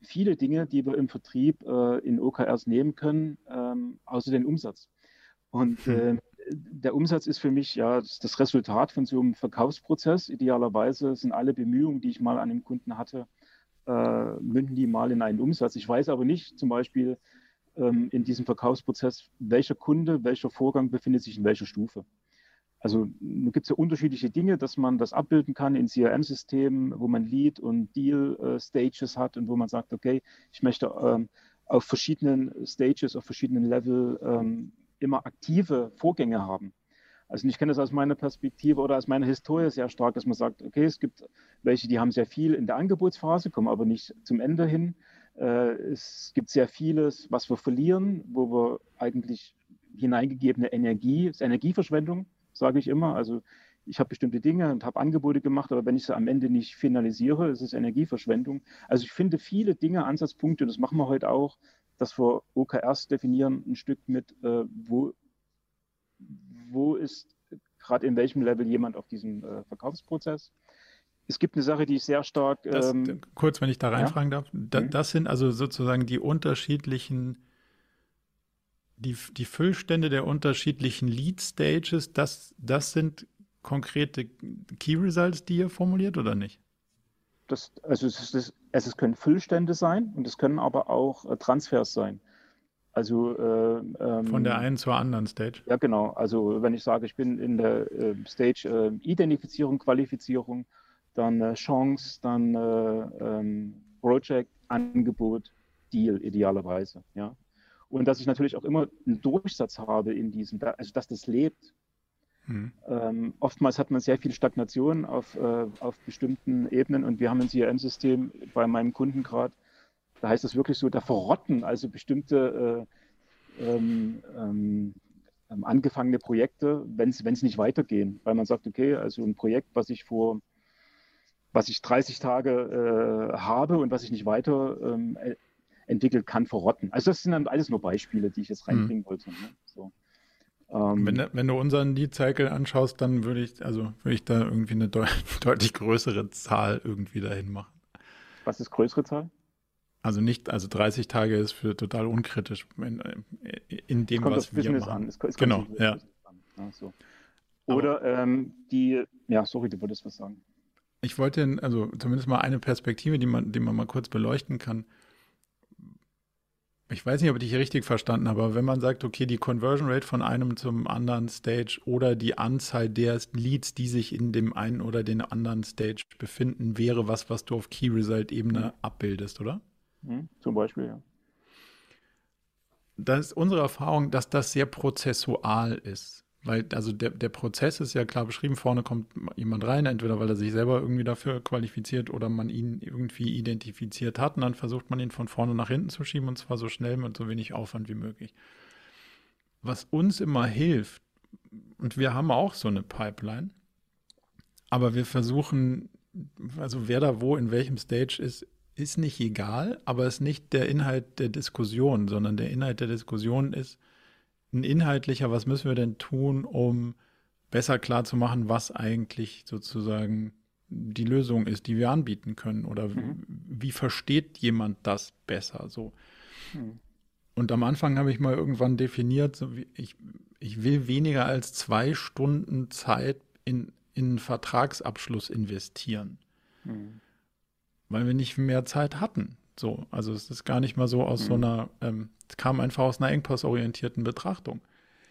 viele Dinge, die wir im Vertrieb äh, in OKRs nehmen können, ähm, außer den Umsatz. Und hm. äh, der Umsatz ist für mich ja das Resultat von so einem Verkaufsprozess. Idealerweise sind alle Bemühungen, die ich mal an dem Kunden hatte, äh, münden die mal in einen Umsatz. Ich weiß aber nicht zum Beispiel ähm, in diesem Verkaufsprozess, welcher Kunde, welcher Vorgang befindet sich in welcher Stufe. Also gibt es ja unterschiedliche Dinge, dass man das abbilden kann in CRM-Systemen, wo man Lead- und Deal-Stages äh, hat und wo man sagt, okay, ich möchte ähm, auf verschiedenen Stages, auf verschiedenen Level ähm, immer aktive Vorgänge haben. Also ich kenne das aus meiner Perspektive oder aus meiner Historie sehr stark, dass man sagt, okay, es gibt welche, die haben sehr viel in der Angebotsphase, kommen aber nicht zum Ende hin. Äh, es gibt sehr vieles, was wir verlieren, wo wir eigentlich hineingegebene Energie, ist Energieverschwendung, sage ich immer. Also ich habe bestimmte Dinge und habe Angebote gemacht, aber wenn ich sie am Ende nicht finalisiere, ist es Energieverschwendung. Also ich finde viele Dinge, Ansatzpunkte, und das machen wir heute auch, dass wir OKRs definieren, ein Stück mit, äh, wo, wo ist gerade in welchem Level jemand auf diesem äh, Verkaufsprozess. Es gibt eine Sache, die ich sehr stark. Das, ähm, kurz, wenn ich da reinfragen ja? darf, da, mhm. das sind also sozusagen die unterschiedlichen, die, die Füllstände der unterschiedlichen Lead Stages, das, das sind konkrete Key Results, die ihr formuliert oder nicht? Das, also es, ist, es können Füllstände sein und es können aber auch äh, Transfers sein. Also äh, ähm, von der einen zur anderen Stage. Ja, genau. Also wenn ich sage, ich bin in der äh, Stage äh, Identifizierung, Qualifizierung, dann äh, Chance, dann äh, ähm, Project, Angebot, Deal idealerweise. Ja. Und dass ich natürlich auch immer einen Durchsatz habe in diesem, also dass das lebt. Mhm. Ähm, oftmals hat man sehr viel Stagnation auf, äh, auf bestimmten Ebenen und wir haben ein CRM-System bei meinem Kunden gerade, da heißt es wirklich so, da verrotten also bestimmte äh, ähm, ähm, ähm angefangene Projekte, wenn es nicht weitergehen, weil man sagt, okay, also ein Projekt, was ich vor, was ich 30 Tage äh, habe und was ich nicht weiter ähm, e, entwickelt kann, verrotten. Also das sind dann alles nur Beispiele, die ich jetzt mhm. reinbringen mhm. wollte. Ne? So. Ähm, wenn, wenn, du unseren Lead Cycle anschaust, dann würde ich, also würde ich da irgendwie eine de deutlich größere Zahl irgendwie dahin machen. Was ist größere Zahl? Also nicht, also 30 Tage ist für total unkritisch in, in dem, kommt was wir machen. An. Es, es genau, ja. ja so. Oder ähm, die, ja, sorry, du wolltest was sagen. Ich wollte, also zumindest mal eine Perspektive, die man, die man mal kurz beleuchten kann. Ich weiß nicht, ob ich dich richtig verstanden habe, aber wenn man sagt, okay, die Conversion Rate von einem zum anderen Stage oder die Anzahl der Leads, die sich in dem einen oder den anderen Stage befinden, wäre was, was du auf Key Result Ebene mhm. abbildest, oder? Mhm, zum Beispiel, ja. Das ist unsere Erfahrung, dass das sehr prozessual ist. Weil, also der, der Prozess ist ja klar beschrieben, vorne kommt jemand rein, entweder weil er sich selber irgendwie dafür qualifiziert oder man ihn irgendwie identifiziert hat und dann versucht man ihn von vorne nach hinten zu schieben und zwar so schnell mit so wenig Aufwand wie möglich. Was uns immer hilft, und wir haben auch so eine Pipeline, aber wir versuchen, also wer da wo in welchem Stage ist, ist nicht egal, aber ist nicht der Inhalt der Diskussion, sondern der Inhalt der Diskussion ist, ein inhaltlicher, was müssen wir denn tun, um besser klarzumachen, was eigentlich sozusagen die Lösung ist, die wir anbieten können oder mhm. wie, versteht jemand das besser so. Mhm. Und am Anfang habe ich mal irgendwann definiert, so wie ich, ich will weniger als zwei Stunden Zeit in, in einen Vertragsabschluss investieren. Mhm. Weil wir nicht mehr Zeit hatten. So, also es ist gar nicht mal so aus mhm. so einer, ähm, es kam einfach aus einer engpassorientierten Betrachtung.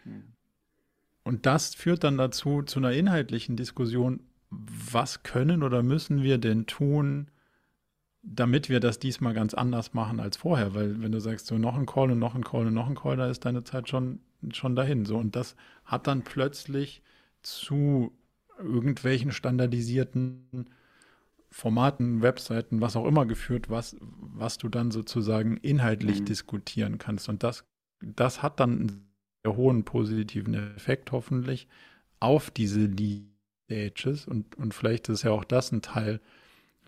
Mhm. Und das führt dann dazu, zu einer inhaltlichen Diskussion, was können oder müssen wir denn tun, damit wir das diesmal ganz anders machen als vorher? Weil wenn du sagst, so noch ein Call und noch ein Call und noch ein Call, da ist deine Zeit schon, schon dahin. So, und das hat dann plötzlich zu irgendwelchen standardisierten Formaten, Webseiten, was auch immer geführt, was, was du dann sozusagen inhaltlich mhm. diskutieren kannst. Und das, das hat dann einen sehr hohen positiven Effekt hoffentlich auf diese Lead-Stages. Und, und vielleicht ist ja auch das ein Teil,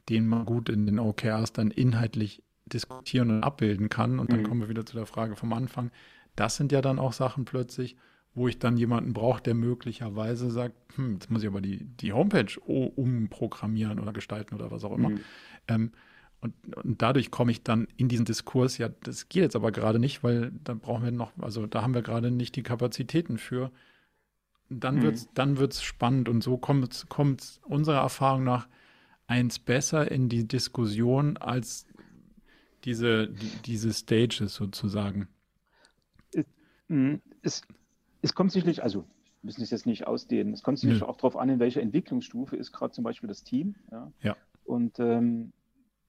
den man gut in den OKRs dann inhaltlich diskutieren und abbilden kann. Und dann mhm. kommen wir wieder zu der Frage vom Anfang. Das sind ja dann auch Sachen plötzlich, wo ich dann jemanden brauche, der möglicherweise sagt, hm, jetzt muss ich aber die, die Homepage umprogrammieren oder gestalten oder was auch immer. Mhm. Ähm, und, und, dadurch komme ich dann in diesen Diskurs, ja, das geht jetzt aber gerade nicht, weil da brauchen wir noch, also da haben wir gerade nicht die Kapazitäten für. Dann mhm. wird's, dann wird's spannend und so kommt kommt unserer Erfahrung nach eins besser in die Diskussion als diese, die, diese Stages sozusagen. Es, es kommt sicherlich, also müssen es jetzt nicht ausdehnen, es kommt sicherlich ja. auch darauf an, in welcher Entwicklungsstufe ist gerade zum Beispiel das Team. Ja. ja. Und ähm,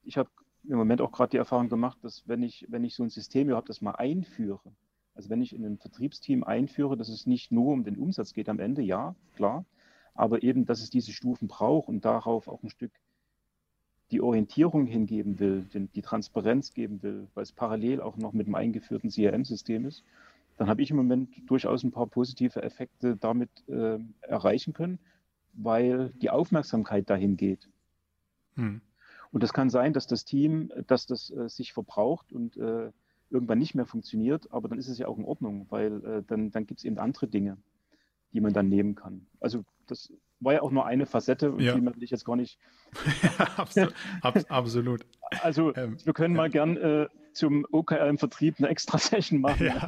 ich habe im Moment auch gerade die Erfahrung gemacht, dass wenn ich, wenn ich so ein System überhaupt das mal einführe, also wenn ich in ein Vertriebsteam einführe, dass es nicht nur um den Umsatz geht am Ende, ja, klar, aber eben, dass es diese Stufen braucht und darauf auch ein Stück die Orientierung hingeben will, den, die Transparenz geben will, weil es parallel auch noch mit dem eingeführten CRM-System ist dann habe ich im Moment durchaus ein paar positive Effekte damit äh, erreichen können, weil die Aufmerksamkeit dahin geht. Hm. Und es kann sein, dass das Team, dass das äh, sich verbraucht und äh, irgendwann nicht mehr funktioniert, aber dann ist es ja auch in Ordnung, weil äh, dann, dann gibt es eben andere Dinge, die man dann nehmen kann. Also das war ja auch nur eine Facette, ja. die man sich jetzt gar nicht. absolut. absolut. Also ähm, wir können mal gern äh, zum OKR im Vertrieb eine extra Session machen. Ja,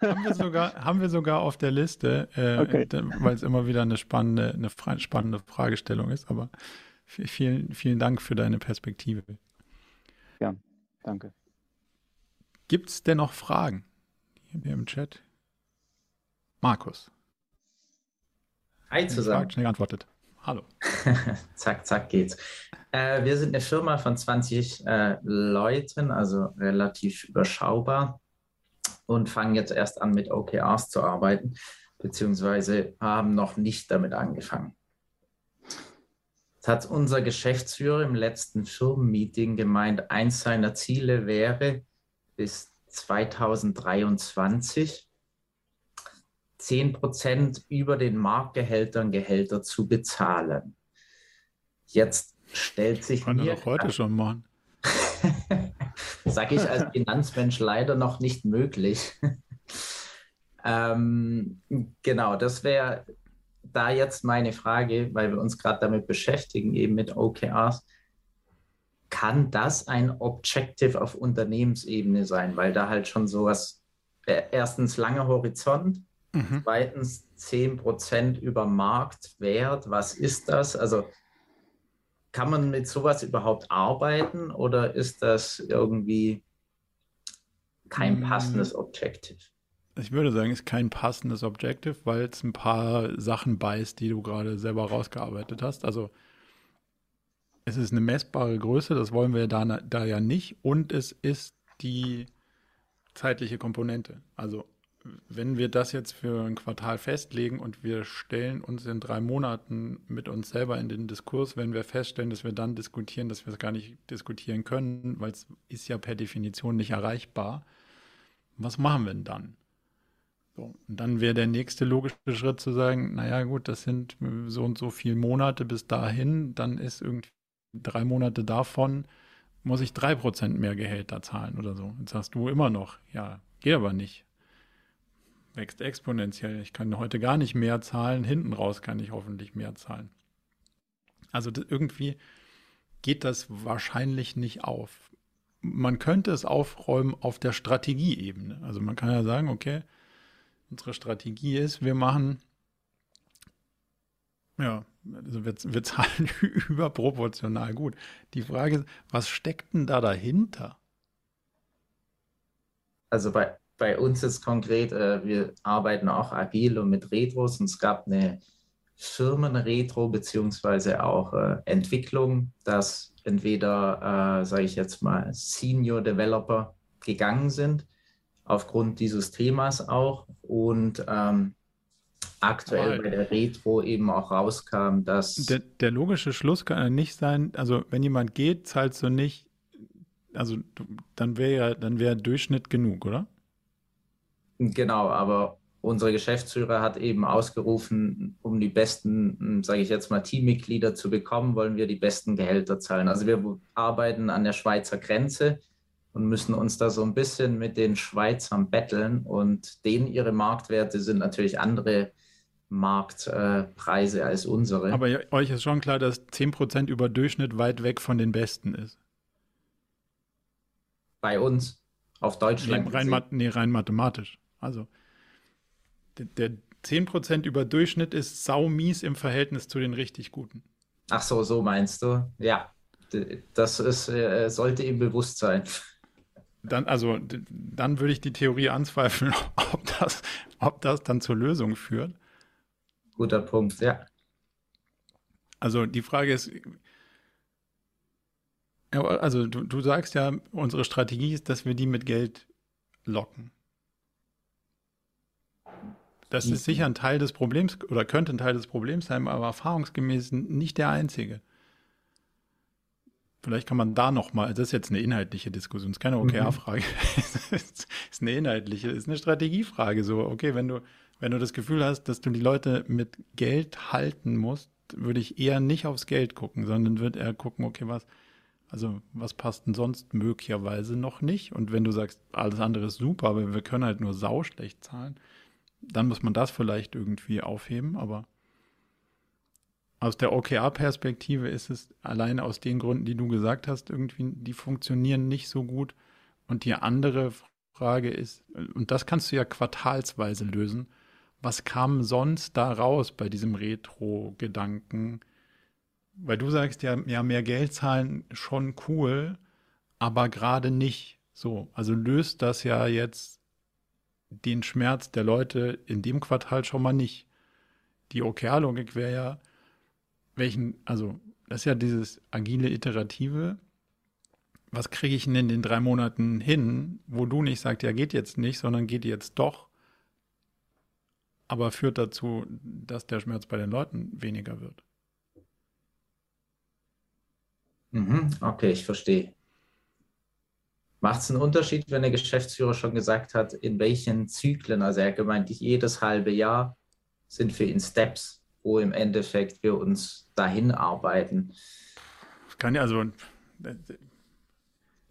haben, wir sogar, haben wir sogar auf der Liste, äh, okay. weil es immer wieder eine spannende, eine spannende Fragestellung ist. Aber vielen, vielen Dank für deine Perspektive. Ja, danke. Gibt es denn noch Fragen hier im Chat? Markus. Hi zusammen. Frage schnell geantwortet. Hallo. zack, zack geht's. Äh, wir sind eine Firma von 20 äh, Leuten, also relativ überschaubar und fangen jetzt erst an mit OKRs zu arbeiten, beziehungsweise haben noch nicht damit angefangen. Jetzt hat unser Geschäftsführer im letzten Firmenmeeting gemeint, eins seiner Ziele wäre, bis 2023 10 Prozent über den Marktgehältern Gehälter zu bezahlen. Jetzt stellt sich Kann mir... Kann heute schon machen. Sage ich als Finanzmensch leider noch nicht möglich. ähm, genau, das wäre da jetzt meine Frage, weil wir uns gerade damit beschäftigen, eben mit OKRs. kann das ein Objective auf Unternehmensebene sein, weil da halt schon sowas, äh, erstens langer Horizont, mhm. zweitens 10% über Marktwert, was ist das? Also kann man mit sowas überhaupt arbeiten oder ist das irgendwie kein hm. passendes Objective? Ich würde sagen, es ist kein passendes Objective, weil es ein paar Sachen beißt, die du gerade selber rausgearbeitet hast. Also es ist eine messbare Größe, das wollen wir da, da ja nicht. Und es ist die zeitliche Komponente. Also wenn wir das jetzt für ein Quartal festlegen und wir stellen uns in drei Monaten mit uns selber in den Diskurs, wenn wir feststellen, dass wir dann diskutieren, dass wir es gar nicht diskutieren können, weil es ist ja per Definition nicht erreichbar, was machen wir denn dann? So, und dann wäre der nächste logische Schritt zu sagen, naja gut, das sind so und so viele Monate bis dahin, dann ist irgendwie drei Monate davon, muss ich drei Prozent mehr Gehälter zahlen oder so. Jetzt sagst du immer noch, ja, geht aber nicht. Wächst exponentiell. Ich kann heute gar nicht mehr zahlen, hinten raus kann ich hoffentlich mehr zahlen. Also irgendwie geht das wahrscheinlich nicht auf. Man könnte es aufräumen auf der Strategieebene. Also man kann ja sagen, okay, unsere Strategie ist, wir machen ja, also wir, wir zahlen überproportional gut. Die Frage ist, was steckt denn da dahinter? Also bei, bei uns ist konkret, äh, wir arbeiten auch agil und mit Retros und es gab eine Firmenretro beziehungsweise auch äh, Entwicklung, dass entweder, äh, sage ich jetzt mal, Senior Developer gegangen sind, aufgrund dieses Themas auch und ähm, aktuell bei der Retro eben auch rauskam, dass. Der, der, logische Schluss kann ja nicht sein, also wenn jemand geht, zahlst du nicht, also dann wäre ja, dann wäre Durchschnitt genug, oder? Genau, aber unser Geschäftsführer hat eben ausgerufen, um die besten, sage ich jetzt mal, Teammitglieder zu bekommen, wollen wir die besten Gehälter zahlen. Also wir arbeiten an der Schweizer Grenze und müssen uns da so ein bisschen mit den Schweizern betteln und denen ihre Marktwerte sind natürlich andere Marktpreise äh, als unsere. Aber euch ist schon klar, dass 10% über Durchschnitt weit weg von den besten ist. Bei uns, auf Deutschland. Nee, rein, nee, rein mathematisch. Also der, der 10% über Durchschnitt ist saumies im Verhältnis zu den richtig guten. Ach so, so meinst du? Ja, das ist, äh, sollte ihm bewusst sein. Dann, also, dann würde ich die Theorie anzweifeln, ob das, ob das dann zur Lösung führt. Guter Punkt, ja. Also die Frage ist, also du, du sagst ja, unsere Strategie ist, dass wir die mit Geld locken. Das ist sicher ein Teil des Problems oder könnte ein Teil des Problems sein, aber erfahrungsgemäß nicht der einzige. Vielleicht kann man da nochmal, das ist jetzt eine inhaltliche Diskussion, das ist keine OKR-Frage, mhm. ist eine inhaltliche, ist eine Strategiefrage. So, okay, wenn du, wenn du das Gefühl hast, dass du die Leute mit Geld halten musst, würde ich eher nicht aufs Geld gucken, sondern würde eher gucken, okay, was, also was passt denn sonst möglicherweise noch nicht? Und wenn du sagst, alles andere ist super, aber wir können halt nur sauschlecht zahlen, dann muss man das vielleicht irgendwie aufheben, aber aus der OKR-Perspektive ist es alleine aus den Gründen, die du gesagt hast, irgendwie, die funktionieren nicht so gut. Und die andere Frage ist, und das kannst du ja quartalsweise lösen, was kam sonst da raus bei diesem Retro-Gedanken? Weil du sagst ja, ja, mehr Geld zahlen schon cool, aber gerade nicht so. Also löst das ja jetzt den Schmerz der Leute in dem Quartal schon mal nicht. Die OKR-Logik wäre ja, welchen, also das ist ja dieses agile Iterative. Was kriege ich denn in den drei Monaten hin, wo du nicht sagst, ja, geht jetzt nicht, sondern geht jetzt doch, aber führt dazu, dass der Schmerz bei den Leuten weniger wird. Mhm, okay, ich verstehe. Macht es einen Unterschied, wenn der Geschäftsführer schon gesagt hat, in welchen Zyklen, also er hat gemeint, jedes halbe Jahr sind für ihn Steps, wo im Endeffekt wir uns dahin arbeiten. Kann ja also,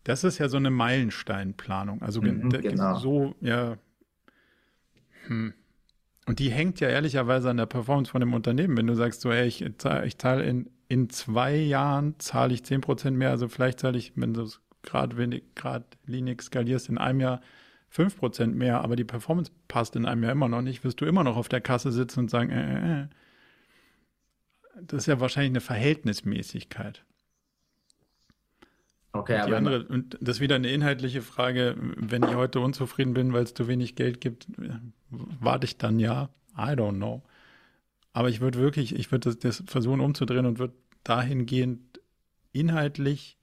das ist ja so eine Meilensteinplanung. Also mhm, genau. so, ja, hm. Und die hängt ja ehrlicherweise an der Performance von dem Unternehmen. Wenn du sagst, so, hey, ich zahle, ich zahle in, in zwei Jahren zahle ich 10% mehr, also vielleicht zahle ich, wenn du es gerade wenig, gerade Linux skalierst, in einem Jahr 5% mehr, aber die Performance passt in einem Jahr immer noch nicht, wirst du immer noch auf der Kasse sitzen und sagen, äh, äh, äh. Das ist ja wahrscheinlich eine Verhältnismäßigkeit. Okay, aber andere, und das ist wieder eine inhaltliche Frage. Wenn ich heute unzufrieden bin, weil es zu wenig Geld gibt, warte ich dann ja? I don't know. Aber ich würde wirklich, ich würde das, das, versuchen umzudrehen und würde dahingehend inhaltlich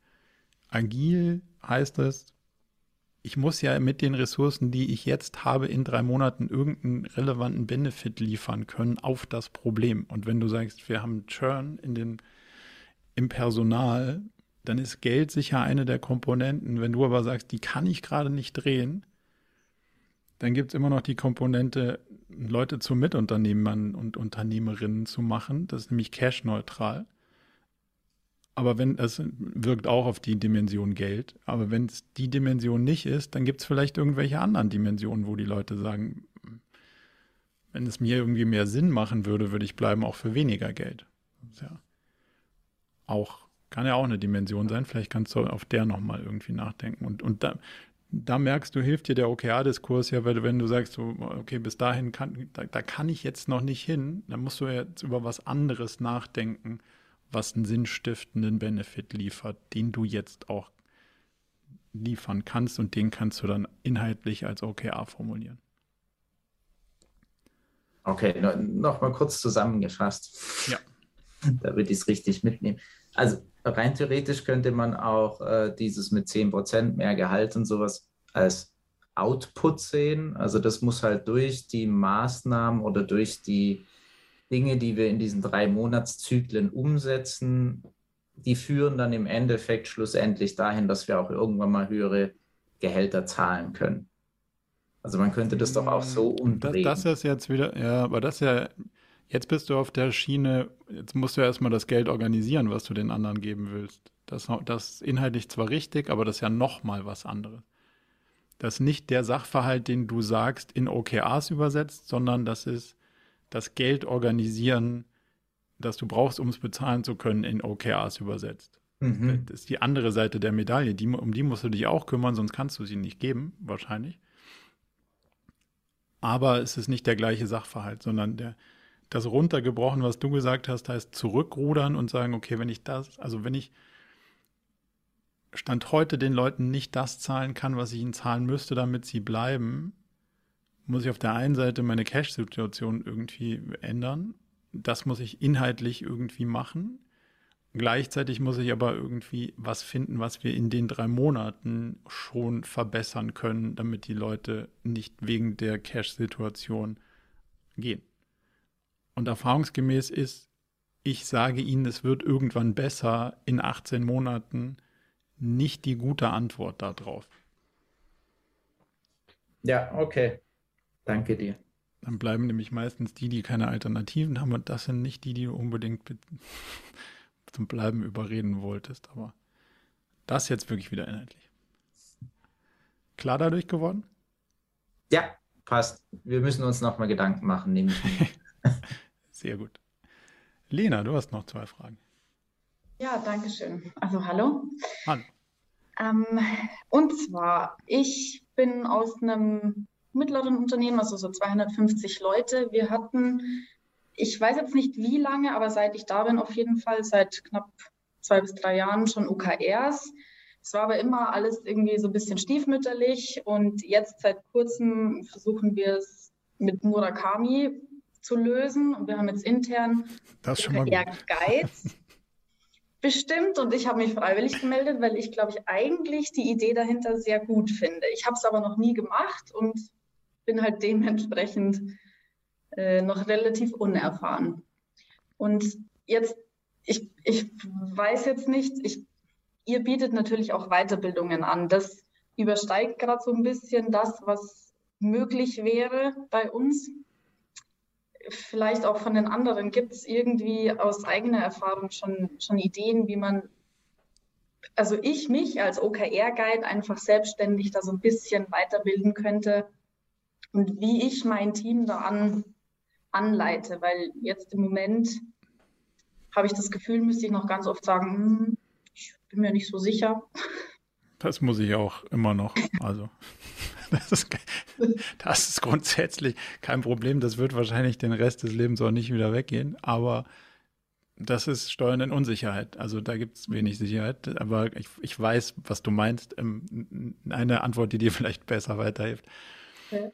agil heißt es, ich muss ja mit den Ressourcen, die ich jetzt habe, in drei Monaten irgendeinen relevanten Benefit liefern können auf das Problem. Und wenn du sagst, wir haben Churn in den, im Personal, dann ist Geld sicher eine der Komponenten. Wenn du aber sagst, die kann ich gerade nicht drehen, dann gibt es immer noch die Komponente, Leute zu Mitunternehmern und Unternehmerinnen zu machen. Das ist nämlich cash-neutral. Aber wenn es wirkt auch auf die Dimension Geld. Aber wenn es die Dimension nicht ist, dann gibt es vielleicht irgendwelche anderen Dimensionen, wo die Leute sagen, wenn es mir irgendwie mehr Sinn machen würde, würde ich bleiben auch für weniger Geld. Ja auch kann ja auch eine Dimension sein. Vielleicht kannst du auf der nochmal irgendwie nachdenken. Und, und da, da merkst du, hilft dir der OKR-Diskurs ja, weil wenn du sagst, so, okay, bis dahin kann, da, da, kann ich jetzt noch nicht hin, dann musst du jetzt über was anderes nachdenken, was einen sinnstiftenden Benefit liefert, den du jetzt auch liefern kannst und den kannst du dann inhaltlich als OKR formulieren. Okay, nochmal kurz zusammengefasst. Ja. Damit ich es richtig mitnehme. Also rein theoretisch könnte man auch äh, dieses mit 10% mehr Gehalt und sowas als Output sehen. Also das muss halt durch die Maßnahmen oder durch die Dinge, die wir in diesen drei Monatszyklen umsetzen, die führen dann im Endeffekt schlussendlich dahin, dass wir auch irgendwann mal höhere Gehälter zahlen können. Also man könnte das doch auch so umdrehen. Das, das ist jetzt wieder, ja, aber das ist ja Jetzt bist du auf der Schiene, jetzt musst du erstmal das Geld organisieren, was du den anderen geben willst. Das, das ist inhaltlich zwar richtig, aber das ist ja nochmal was anderes. Das ist nicht der Sachverhalt, den du sagst, in OKRs übersetzt, sondern das ist das Geld organisieren, das du brauchst, um es bezahlen zu können, in OKRs übersetzt. Mhm. Das ist die andere Seite der Medaille. Die, um die musst du dich auch kümmern, sonst kannst du sie nicht geben, wahrscheinlich. Aber es ist nicht der gleiche Sachverhalt, sondern der, das runtergebrochen, was du gesagt hast, heißt zurückrudern und sagen, okay, wenn ich das, also wenn ich Stand heute den Leuten nicht das zahlen kann, was ich ihnen zahlen müsste, damit sie bleiben, muss ich auf der einen Seite meine Cash-Situation irgendwie ändern. Das muss ich inhaltlich irgendwie machen. Gleichzeitig muss ich aber irgendwie was finden, was wir in den drei Monaten schon verbessern können, damit die Leute nicht wegen der Cash-Situation gehen. Und erfahrungsgemäß ist, ich sage Ihnen, es wird irgendwann besser in 18 Monaten, nicht die gute Antwort darauf. Ja, okay. Danke dir. Dann bleiben nämlich meistens die, die keine Alternativen haben. Und das sind nicht die, die du unbedingt zum Bleiben überreden wolltest. Aber das jetzt wirklich wieder inhaltlich. Klar dadurch geworden? Ja, passt. Wir müssen uns nochmal Gedanken machen, nehme ich. Sehr gut. Lena, du hast noch zwei Fragen. Ja, danke schön. Also hallo. Hallo. Ähm, und zwar, ich bin aus einem mittleren Unternehmen, also so 250 Leute. Wir hatten, ich weiß jetzt nicht wie lange, aber seit ich da bin, auf jeden Fall seit knapp zwei bis drei Jahren schon OKRs. Es war aber immer alles irgendwie so ein bisschen stiefmütterlich und jetzt seit kurzem versuchen wir es mit Murakami zu lösen. Und wir haben jetzt intern das mal Guides bestimmt und ich habe mich freiwillig gemeldet, weil ich, glaube ich, eigentlich die Idee dahinter sehr gut finde. Ich habe es aber noch nie gemacht und bin halt dementsprechend äh, noch relativ unerfahren. Und jetzt, ich, ich weiß jetzt nicht, ich, ihr bietet natürlich auch Weiterbildungen an. Das übersteigt gerade so ein bisschen das, was möglich wäre bei uns vielleicht auch von den anderen, gibt es irgendwie aus eigener Erfahrung schon, schon Ideen, wie man, also ich mich als OKR-Guide einfach selbstständig da so ein bisschen weiterbilden könnte und wie ich mein Team da anleite, weil jetzt im Moment habe ich das Gefühl, müsste ich noch ganz oft sagen, hm, ich bin mir nicht so sicher. Das muss ich auch immer noch. Also, das ist, das ist grundsätzlich kein Problem. Das wird wahrscheinlich den Rest des Lebens auch nicht wieder weggehen. Aber das ist Steuern in Unsicherheit. Also da gibt es wenig Sicherheit. Aber ich, ich weiß, was du meinst. Ähm, eine Antwort, die dir vielleicht besser weiterhilft. Ja.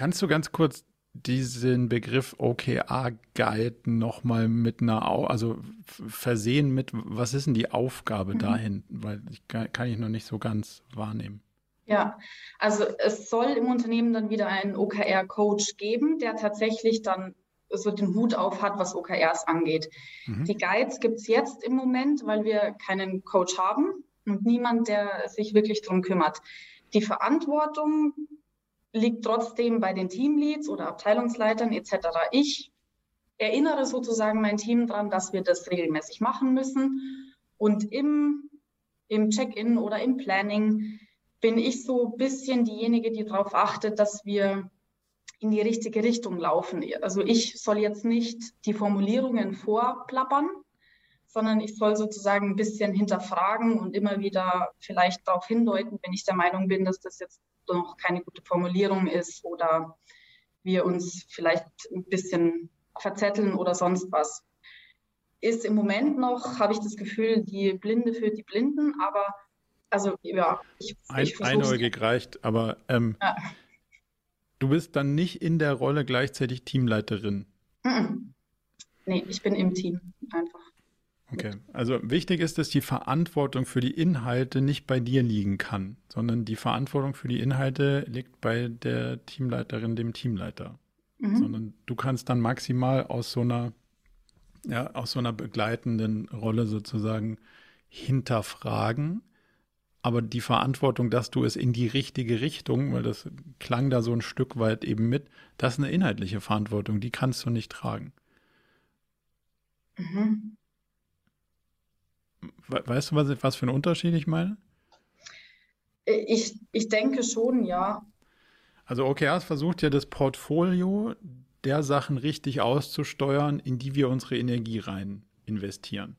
Kannst du ganz kurz diesen Begriff OKR-Guide nochmal mit einer, also versehen mit, was ist denn die Aufgabe mhm. dahin? Weil ich kann, kann ich noch nicht so ganz wahrnehmen. Ja, also es soll im Unternehmen dann wieder einen OKR-Coach geben, der tatsächlich dann so den Hut auf hat, was OKRs angeht. Mhm. Die Guides gibt es jetzt im Moment, weil wir keinen Coach haben und niemand, der sich wirklich darum kümmert. Die Verantwortung liegt trotzdem bei den Teamleads oder Abteilungsleitern etc. Ich erinnere sozusagen mein Team daran, dass wir das regelmäßig machen müssen. Und im, im Check-in oder im Planning bin ich so ein bisschen diejenige, die darauf achtet, dass wir in die richtige Richtung laufen. Also ich soll jetzt nicht die Formulierungen vorplappern, sondern ich soll sozusagen ein bisschen hinterfragen und immer wieder vielleicht darauf hindeuten, wenn ich der Meinung bin, dass das jetzt noch keine gute Formulierung ist oder wir uns vielleicht ein bisschen verzetteln oder sonst was. Ist im Moment noch, habe ich das Gefühl, die Blinde für die Blinden, aber also ja, ich, ein, ich Einäugig reicht, aber ähm, ja. du bist dann nicht in der Rolle gleichzeitig Teamleiterin. Nee, ich bin im Team einfach. Okay, also wichtig ist, dass die Verantwortung für die Inhalte nicht bei dir liegen kann, sondern die Verantwortung für die Inhalte liegt bei der Teamleiterin, dem Teamleiter. Mhm. Sondern du kannst dann maximal aus so einer, ja, aus so einer begleitenden Rolle sozusagen hinterfragen. Aber die Verantwortung, dass du es in die richtige Richtung, weil das klang da so ein Stück weit eben mit, das ist eine inhaltliche Verantwortung, die kannst du nicht tragen. Mhm. Weißt du, was, was für einen Unterschied ich meine? Ich, ich denke schon, ja. Also OKRs versucht ja das Portfolio der Sachen richtig auszusteuern, in die wir unsere Energie rein investieren.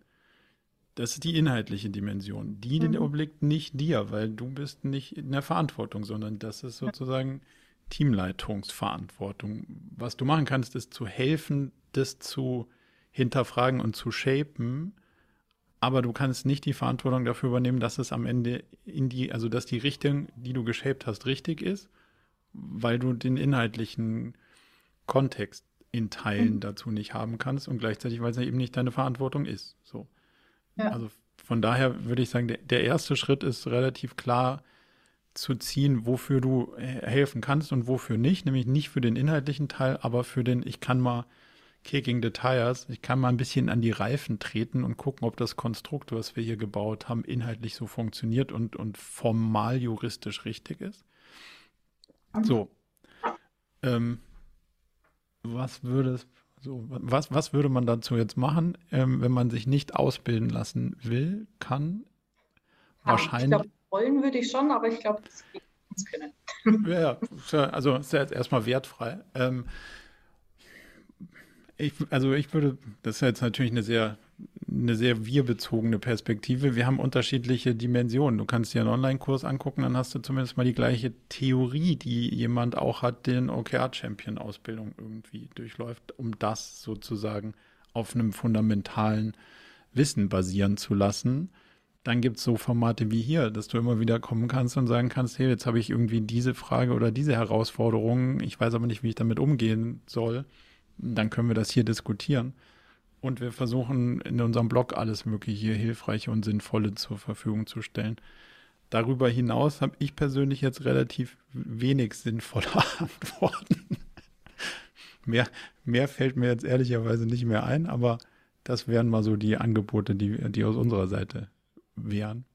Das ist die inhaltliche Dimension. Die mhm. obliegt nicht dir, weil du bist nicht in der Verantwortung, sondern das ist sozusagen Teamleitungsverantwortung. Was du machen kannst, ist zu helfen, das zu hinterfragen und zu shapen aber du kannst nicht die Verantwortung dafür übernehmen, dass es am Ende in die, also dass die Richtung, die du geshaped hast, richtig ist, weil du den inhaltlichen Kontext in Teilen mhm. dazu nicht haben kannst und gleichzeitig, weil es ja eben nicht deine Verantwortung ist. So. Ja. Also von daher würde ich sagen, der, der erste Schritt ist relativ klar zu ziehen, wofür du helfen kannst und wofür nicht, nämlich nicht für den inhaltlichen Teil, aber für den, ich kann mal Kicking the Tires. Ich kann mal ein bisschen an die Reifen treten und gucken, ob das Konstrukt, was wir hier gebaut haben, inhaltlich so funktioniert und, und formal juristisch richtig ist. So. Ähm, was würde so, was, was würde man dazu jetzt machen, ähm, wenn man sich nicht ausbilden lassen will, kann? Ja, Wahrscheinlich. Ich glaube, wollen würde ich schon, aber ich glaube, das geht uns können. ja, also ist ja jetzt erstmal wertfrei. Ähm, ich, also ich würde, das ist jetzt natürlich eine sehr, eine sehr wir-bezogene Perspektive. Wir haben unterschiedliche Dimensionen. Du kannst dir einen Online-Kurs angucken, dann hast du zumindest mal die gleiche Theorie, die jemand auch hat, den OKR-Champion-Ausbildung irgendwie durchläuft, um das sozusagen auf einem fundamentalen Wissen basieren zu lassen. Dann gibt es so Formate wie hier, dass du immer wieder kommen kannst und sagen kannst, hey, jetzt habe ich irgendwie diese Frage oder diese Herausforderung, ich weiß aber nicht, wie ich damit umgehen soll dann können wir das hier diskutieren. Und wir versuchen in unserem Blog alles Mögliche Hilfreiche und Sinnvolle zur Verfügung zu stellen. Darüber hinaus habe ich persönlich jetzt relativ wenig sinnvolle Antworten. mehr, mehr fällt mir jetzt ehrlicherweise nicht mehr ein, aber das wären mal so die Angebote, die, die aus unserer Seite wären.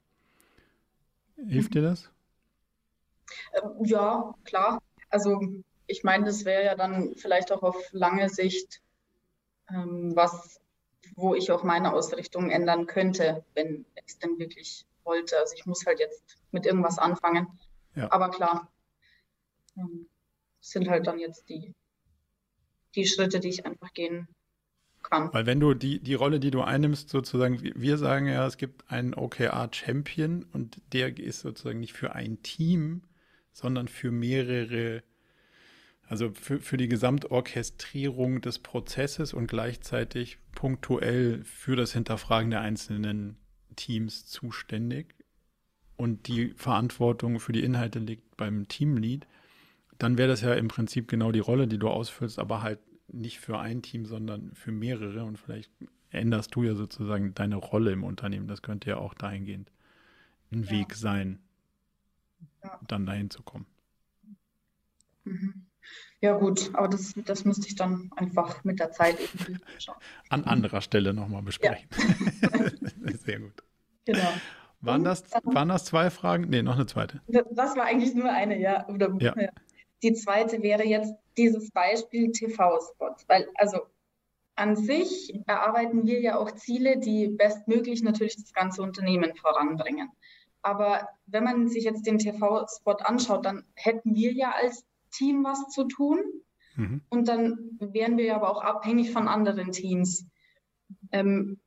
Hilft dir das? Ähm, ja, klar. Also ich meine, das wäre ja dann vielleicht auch auf lange Sicht ähm, was, wo ich auch meine Ausrichtung ändern könnte, wenn ich es denn wirklich wollte. Also ich muss halt jetzt mit irgendwas anfangen. Ja. Aber klar, ähm, sind halt dann jetzt die, die Schritte, die ich einfach gehen kann. Weil wenn du die, die Rolle, die du einnimmst, sozusagen, wir sagen ja, es gibt einen OKR-Champion und der ist sozusagen nicht für ein Team, sondern für mehrere, also für, für die Gesamtorchestrierung des Prozesses und gleichzeitig punktuell für das Hinterfragen der einzelnen Teams zuständig. Und die Verantwortung für die Inhalte liegt beim Teamlead. Dann wäre das ja im Prinzip genau die Rolle, die du ausfüllst, aber halt nicht für ein Team, sondern für mehrere. Und vielleicht änderst du ja sozusagen deine Rolle im Unternehmen. Das könnte ja auch dahingehend ein ja. Weg sein, ja. dann dahin zu kommen. Mhm. Ja, gut, aber das, das müsste ich dann einfach mit der Zeit irgendwie schauen. An anderer Stelle nochmal besprechen. Ja. Sehr gut. Genau. Waren das, waren das zwei Fragen? Nee, noch eine zweite. Das war eigentlich nur eine, ja. Oder, ja. Die zweite wäre jetzt dieses Beispiel TV-Spot, weil also an sich erarbeiten wir ja auch Ziele, die bestmöglich natürlich das ganze Unternehmen voranbringen. Aber wenn man sich jetzt den TV-Spot anschaut, dann hätten wir ja als Team was zu tun. Mhm. Und dann wären wir aber auch abhängig von anderen Teams. Ähm,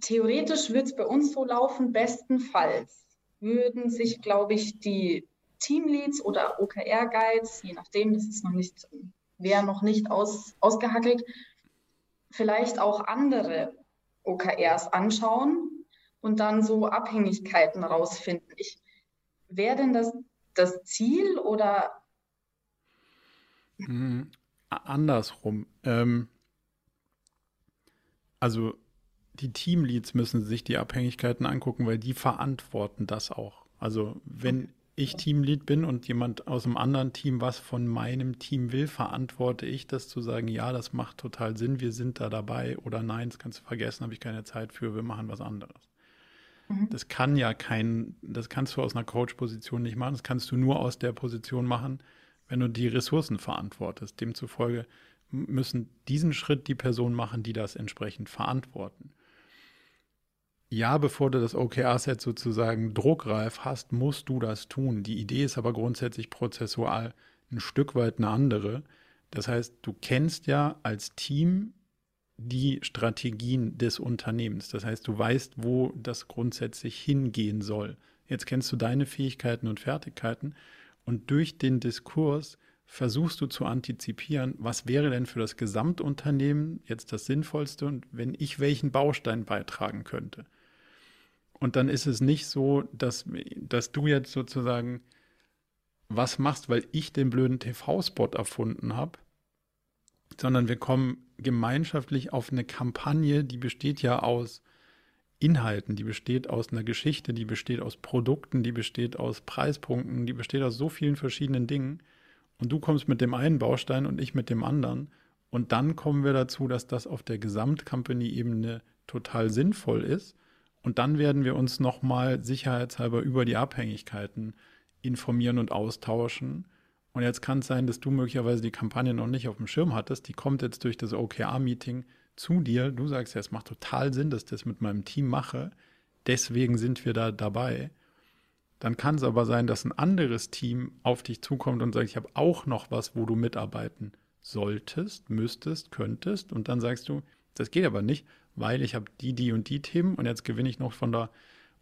theoretisch wird es bei uns so laufen, bestenfalls würden sich, glaube ich, die Teamleads oder OKR-Guides, je nachdem, das ist noch nicht, wäre noch nicht aus, ausgehackelt, vielleicht auch andere OKRs anschauen und dann so Abhängigkeiten rausfinden. Ich, wäre denn das das Ziel oder? Mhm. Andersrum. Ähm, also die Teamleads müssen sich die Abhängigkeiten angucken, weil die verantworten das auch. Also wenn ich Teamlead bin und jemand aus einem anderen Team was von meinem Team will, verantworte ich das zu sagen, ja, das macht total Sinn, wir sind da dabei oder nein, das kannst du vergessen, habe ich keine Zeit für, wir machen was anderes. Mhm. Das kann ja kein, das kannst du aus einer Coach-Position nicht machen, das kannst du nur aus der Position machen, wenn du die Ressourcen verantwortest. Demzufolge müssen diesen Schritt die Personen machen, die das entsprechend verantworten ja, bevor du das OKR-Set sozusagen druckreif hast, musst du das tun. Die Idee ist aber grundsätzlich prozessual ein Stück weit eine andere. Das heißt, du kennst ja als Team die Strategien des Unternehmens. Das heißt, du weißt, wo das grundsätzlich hingehen soll. Jetzt kennst du deine Fähigkeiten und Fertigkeiten und durch den Diskurs versuchst du zu antizipieren, was wäre denn für das Gesamtunternehmen jetzt das Sinnvollste und wenn ich welchen Baustein beitragen könnte. Und dann ist es nicht so, dass, dass du jetzt sozusagen was machst, weil ich den blöden TV-Spot erfunden habe, sondern wir kommen gemeinschaftlich auf eine Kampagne, die besteht ja aus Inhalten, die besteht aus einer Geschichte, die besteht aus Produkten, die besteht aus Preispunkten, die besteht aus so vielen verschiedenen Dingen. Und du kommst mit dem einen Baustein und ich mit dem anderen. Und dann kommen wir dazu, dass das auf der Gesamtcompany-Ebene total sinnvoll ist. Und dann werden wir uns nochmal sicherheitshalber über die Abhängigkeiten informieren und austauschen. Und jetzt kann es sein, dass du möglicherweise die Kampagne noch nicht auf dem Schirm hattest. Die kommt jetzt durch das OKR-Meeting zu dir. Du sagst ja, es macht total Sinn, dass ich das mit meinem Team mache. Deswegen sind wir da dabei. Dann kann es aber sein, dass ein anderes Team auf dich zukommt und sagt, ich habe auch noch was, wo du mitarbeiten solltest, müsstest, könntest. Und dann sagst du, das geht aber nicht, weil ich habe die, die und die Themen und jetzt gewinne ich noch von da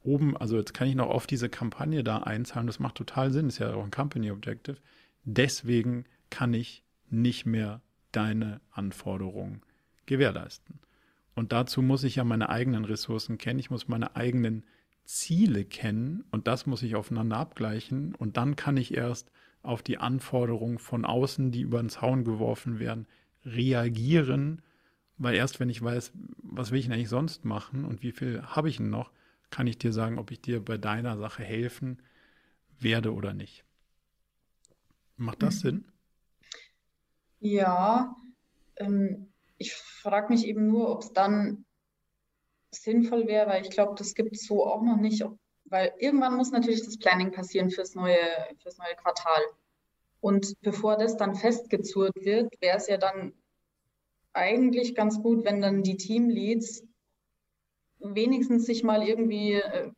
oben, also jetzt kann ich noch auf diese Kampagne da einzahlen. Das macht total Sinn, ist ja auch ein Company Objective. Deswegen kann ich nicht mehr deine Anforderungen gewährleisten. Und dazu muss ich ja meine eigenen Ressourcen kennen, ich muss meine eigenen Ziele kennen und das muss ich aufeinander abgleichen und dann kann ich erst auf die Anforderungen von außen, die über den Zaun geworfen werden, reagieren weil erst wenn ich weiß, was will ich denn eigentlich sonst machen und wie viel habe ich denn noch, kann ich dir sagen, ob ich dir bei deiner Sache helfen werde oder nicht. Macht das mhm. Sinn? Ja, ähm, ich frage mich eben nur, ob es dann sinnvoll wäre, weil ich glaube, das gibt es so auch noch nicht, ob, weil irgendwann muss natürlich das Planning passieren fürs neue, fürs neue Quartal. Und bevor das dann festgezurrt wird, wäre es ja dann eigentlich ganz gut, wenn dann die Teamleads wenigstens sich mal irgendwie äh,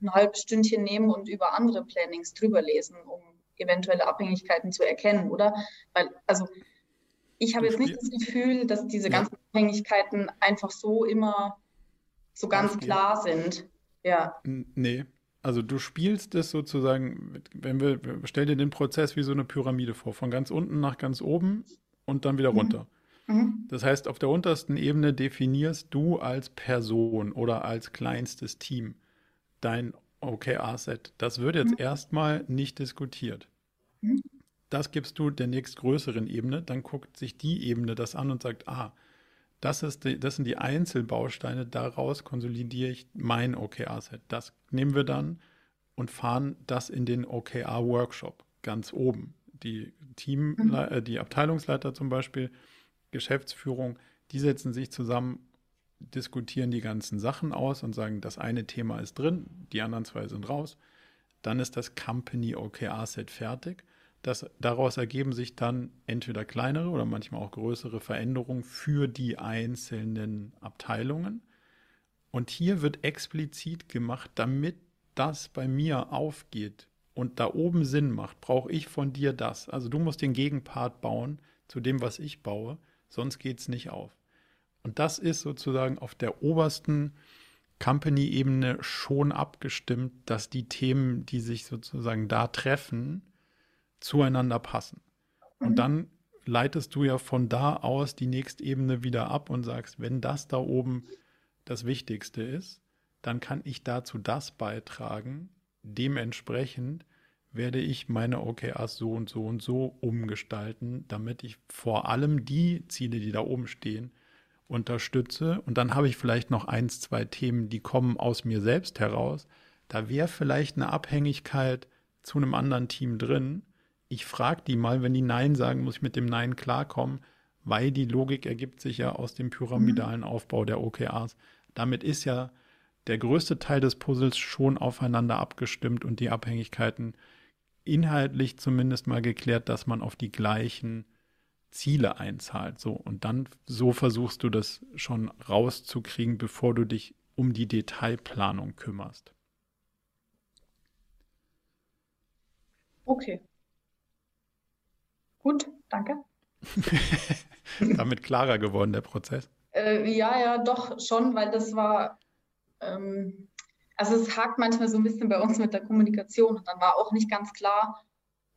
ein halbes Stündchen nehmen und über andere Plannings drüber lesen, um eventuelle Abhängigkeiten zu erkennen, oder? Weil, also ich habe jetzt nicht das Gefühl, dass diese ja. ganzen Abhängigkeiten einfach so immer so ganz klar sind. Ja. Nee. Also du spielst es sozusagen, wenn wir, stell dir den Prozess wie so eine Pyramide vor, von ganz unten nach ganz oben und dann wieder mhm. runter. Mhm. Das heißt, auf der untersten Ebene definierst du als Person oder als kleinstes Team dein OKR-Set. Das wird jetzt mhm. erstmal nicht diskutiert. Das gibst du der nächstgrößeren Ebene, dann guckt sich die Ebene das an und sagt, ah, das, ist die, das sind die Einzelbausteine, daraus konsolidiere ich mein OKR-Set. Das nehmen wir dann und fahren das in den OKR-Workshop ganz oben. Die Team, mhm. äh, die Abteilungsleiter zum Beispiel, Geschäftsführung, die setzen sich zusammen, diskutieren die ganzen Sachen aus und sagen, das eine Thema ist drin, die anderen zwei sind raus. Dann ist das Company OKR-Set fertig das, daraus ergeben sich dann entweder kleinere oder manchmal auch größere Veränderungen für die einzelnen Abteilungen. Und hier wird explizit gemacht, damit das bei mir aufgeht und da oben Sinn macht, brauche ich von dir das. Also du musst den Gegenpart bauen zu dem, was ich baue, sonst geht es nicht auf. Und das ist sozusagen auf der obersten Company-Ebene schon abgestimmt, dass die Themen, die sich sozusagen da treffen, zueinander passen. Und mhm. dann leitest du ja von da aus die nächste Ebene wieder ab und sagst, wenn das da oben das Wichtigste ist, dann kann ich dazu das beitragen. Dementsprechend werde ich meine OKRs so und so und so umgestalten, damit ich vor allem die Ziele, die da oben stehen, unterstütze. Und dann habe ich vielleicht noch eins, zwei Themen, die kommen aus mir selbst heraus. Da wäre vielleicht eine Abhängigkeit zu einem anderen Team drin ich frage die mal, wenn die Nein sagen, muss ich mit dem Nein klarkommen, weil die Logik ergibt sich ja aus dem pyramidalen Aufbau der OKRs. Damit ist ja der größte Teil des Puzzles schon aufeinander abgestimmt und die Abhängigkeiten inhaltlich zumindest mal geklärt, dass man auf die gleichen Ziele einzahlt. So, und dann so versuchst du das schon rauszukriegen, bevor du dich um die Detailplanung kümmerst. Okay. Gut, danke. Damit klarer geworden, der Prozess? Äh, ja, ja, doch schon, weil das war, ähm, also es hakt manchmal so ein bisschen bei uns mit der Kommunikation und dann war auch nicht ganz klar,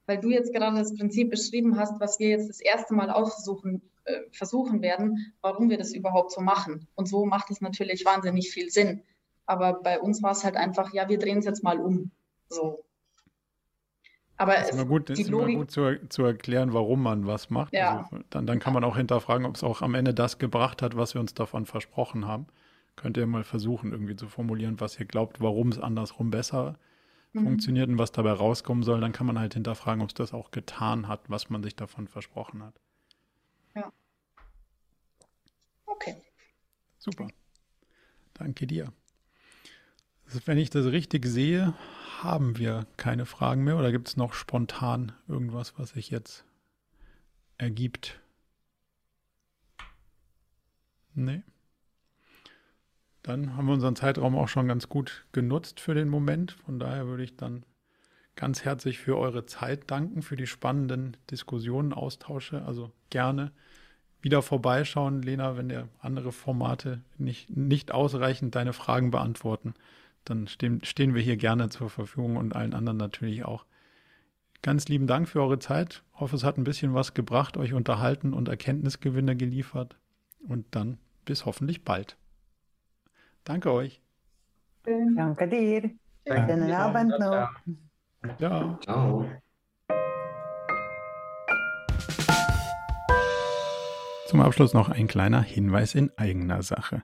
weil du jetzt gerade das Prinzip beschrieben hast, was wir jetzt das erste Mal aussuchen, äh, versuchen werden, warum wir das überhaupt so machen. Und so macht es natürlich wahnsinnig viel Sinn. Aber bei uns war es halt einfach, ja, wir drehen es jetzt mal um. So. Aber es ist immer gut, ist immer gut zu, zu, erklären, warum man was macht. Ja. Also dann, dann kann man auch hinterfragen, ob es auch am Ende das gebracht hat, was wir uns davon versprochen haben. Könnt ihr mal versuchen, irgendwie zu formulieren, was ihr glaubt, warum es andersrum besser mhm. funktioniert und was dabei rauskommen soll. Dann kann man halt hinterfragen, ob es das auch getan hat, was man sich davon versprochen hat. Ja. Okay. Super. Danke dir. Also wenn ich das richtig sehe, haben wir keine Fragen mehr oder gibt es noch spontan irgendwas, was sich jetzt ergibt? Nee. Dann haben wir unseren Zeitraum auch schon ganz gut genutzt für den Moment. Von daher würde ich dann ganz herzlich für eure Zeit danken, für die spannenden Diskussionen, Austausche. Also gerne wieder vorbeischauen, Lena, wenn der andere Formate nicht, nicht ausreichend deine Fragen beantworten dann stehen, stehen wir hier gerne zur Verfügung und allen anderen natürlich auch. Ganz lieben Dank für eure Zeit. Ich hoffe, es hat ein bisschen was gebracht, euch unterhalten und Erkenntnisgewinne geliefert. Und dann bis hoffentlich bald. Danke euch. Danke dir. Schönen Abend noch. Ja. Ciao. Zum Abschluss noch ein kleiner Hinweis in eigener Sache.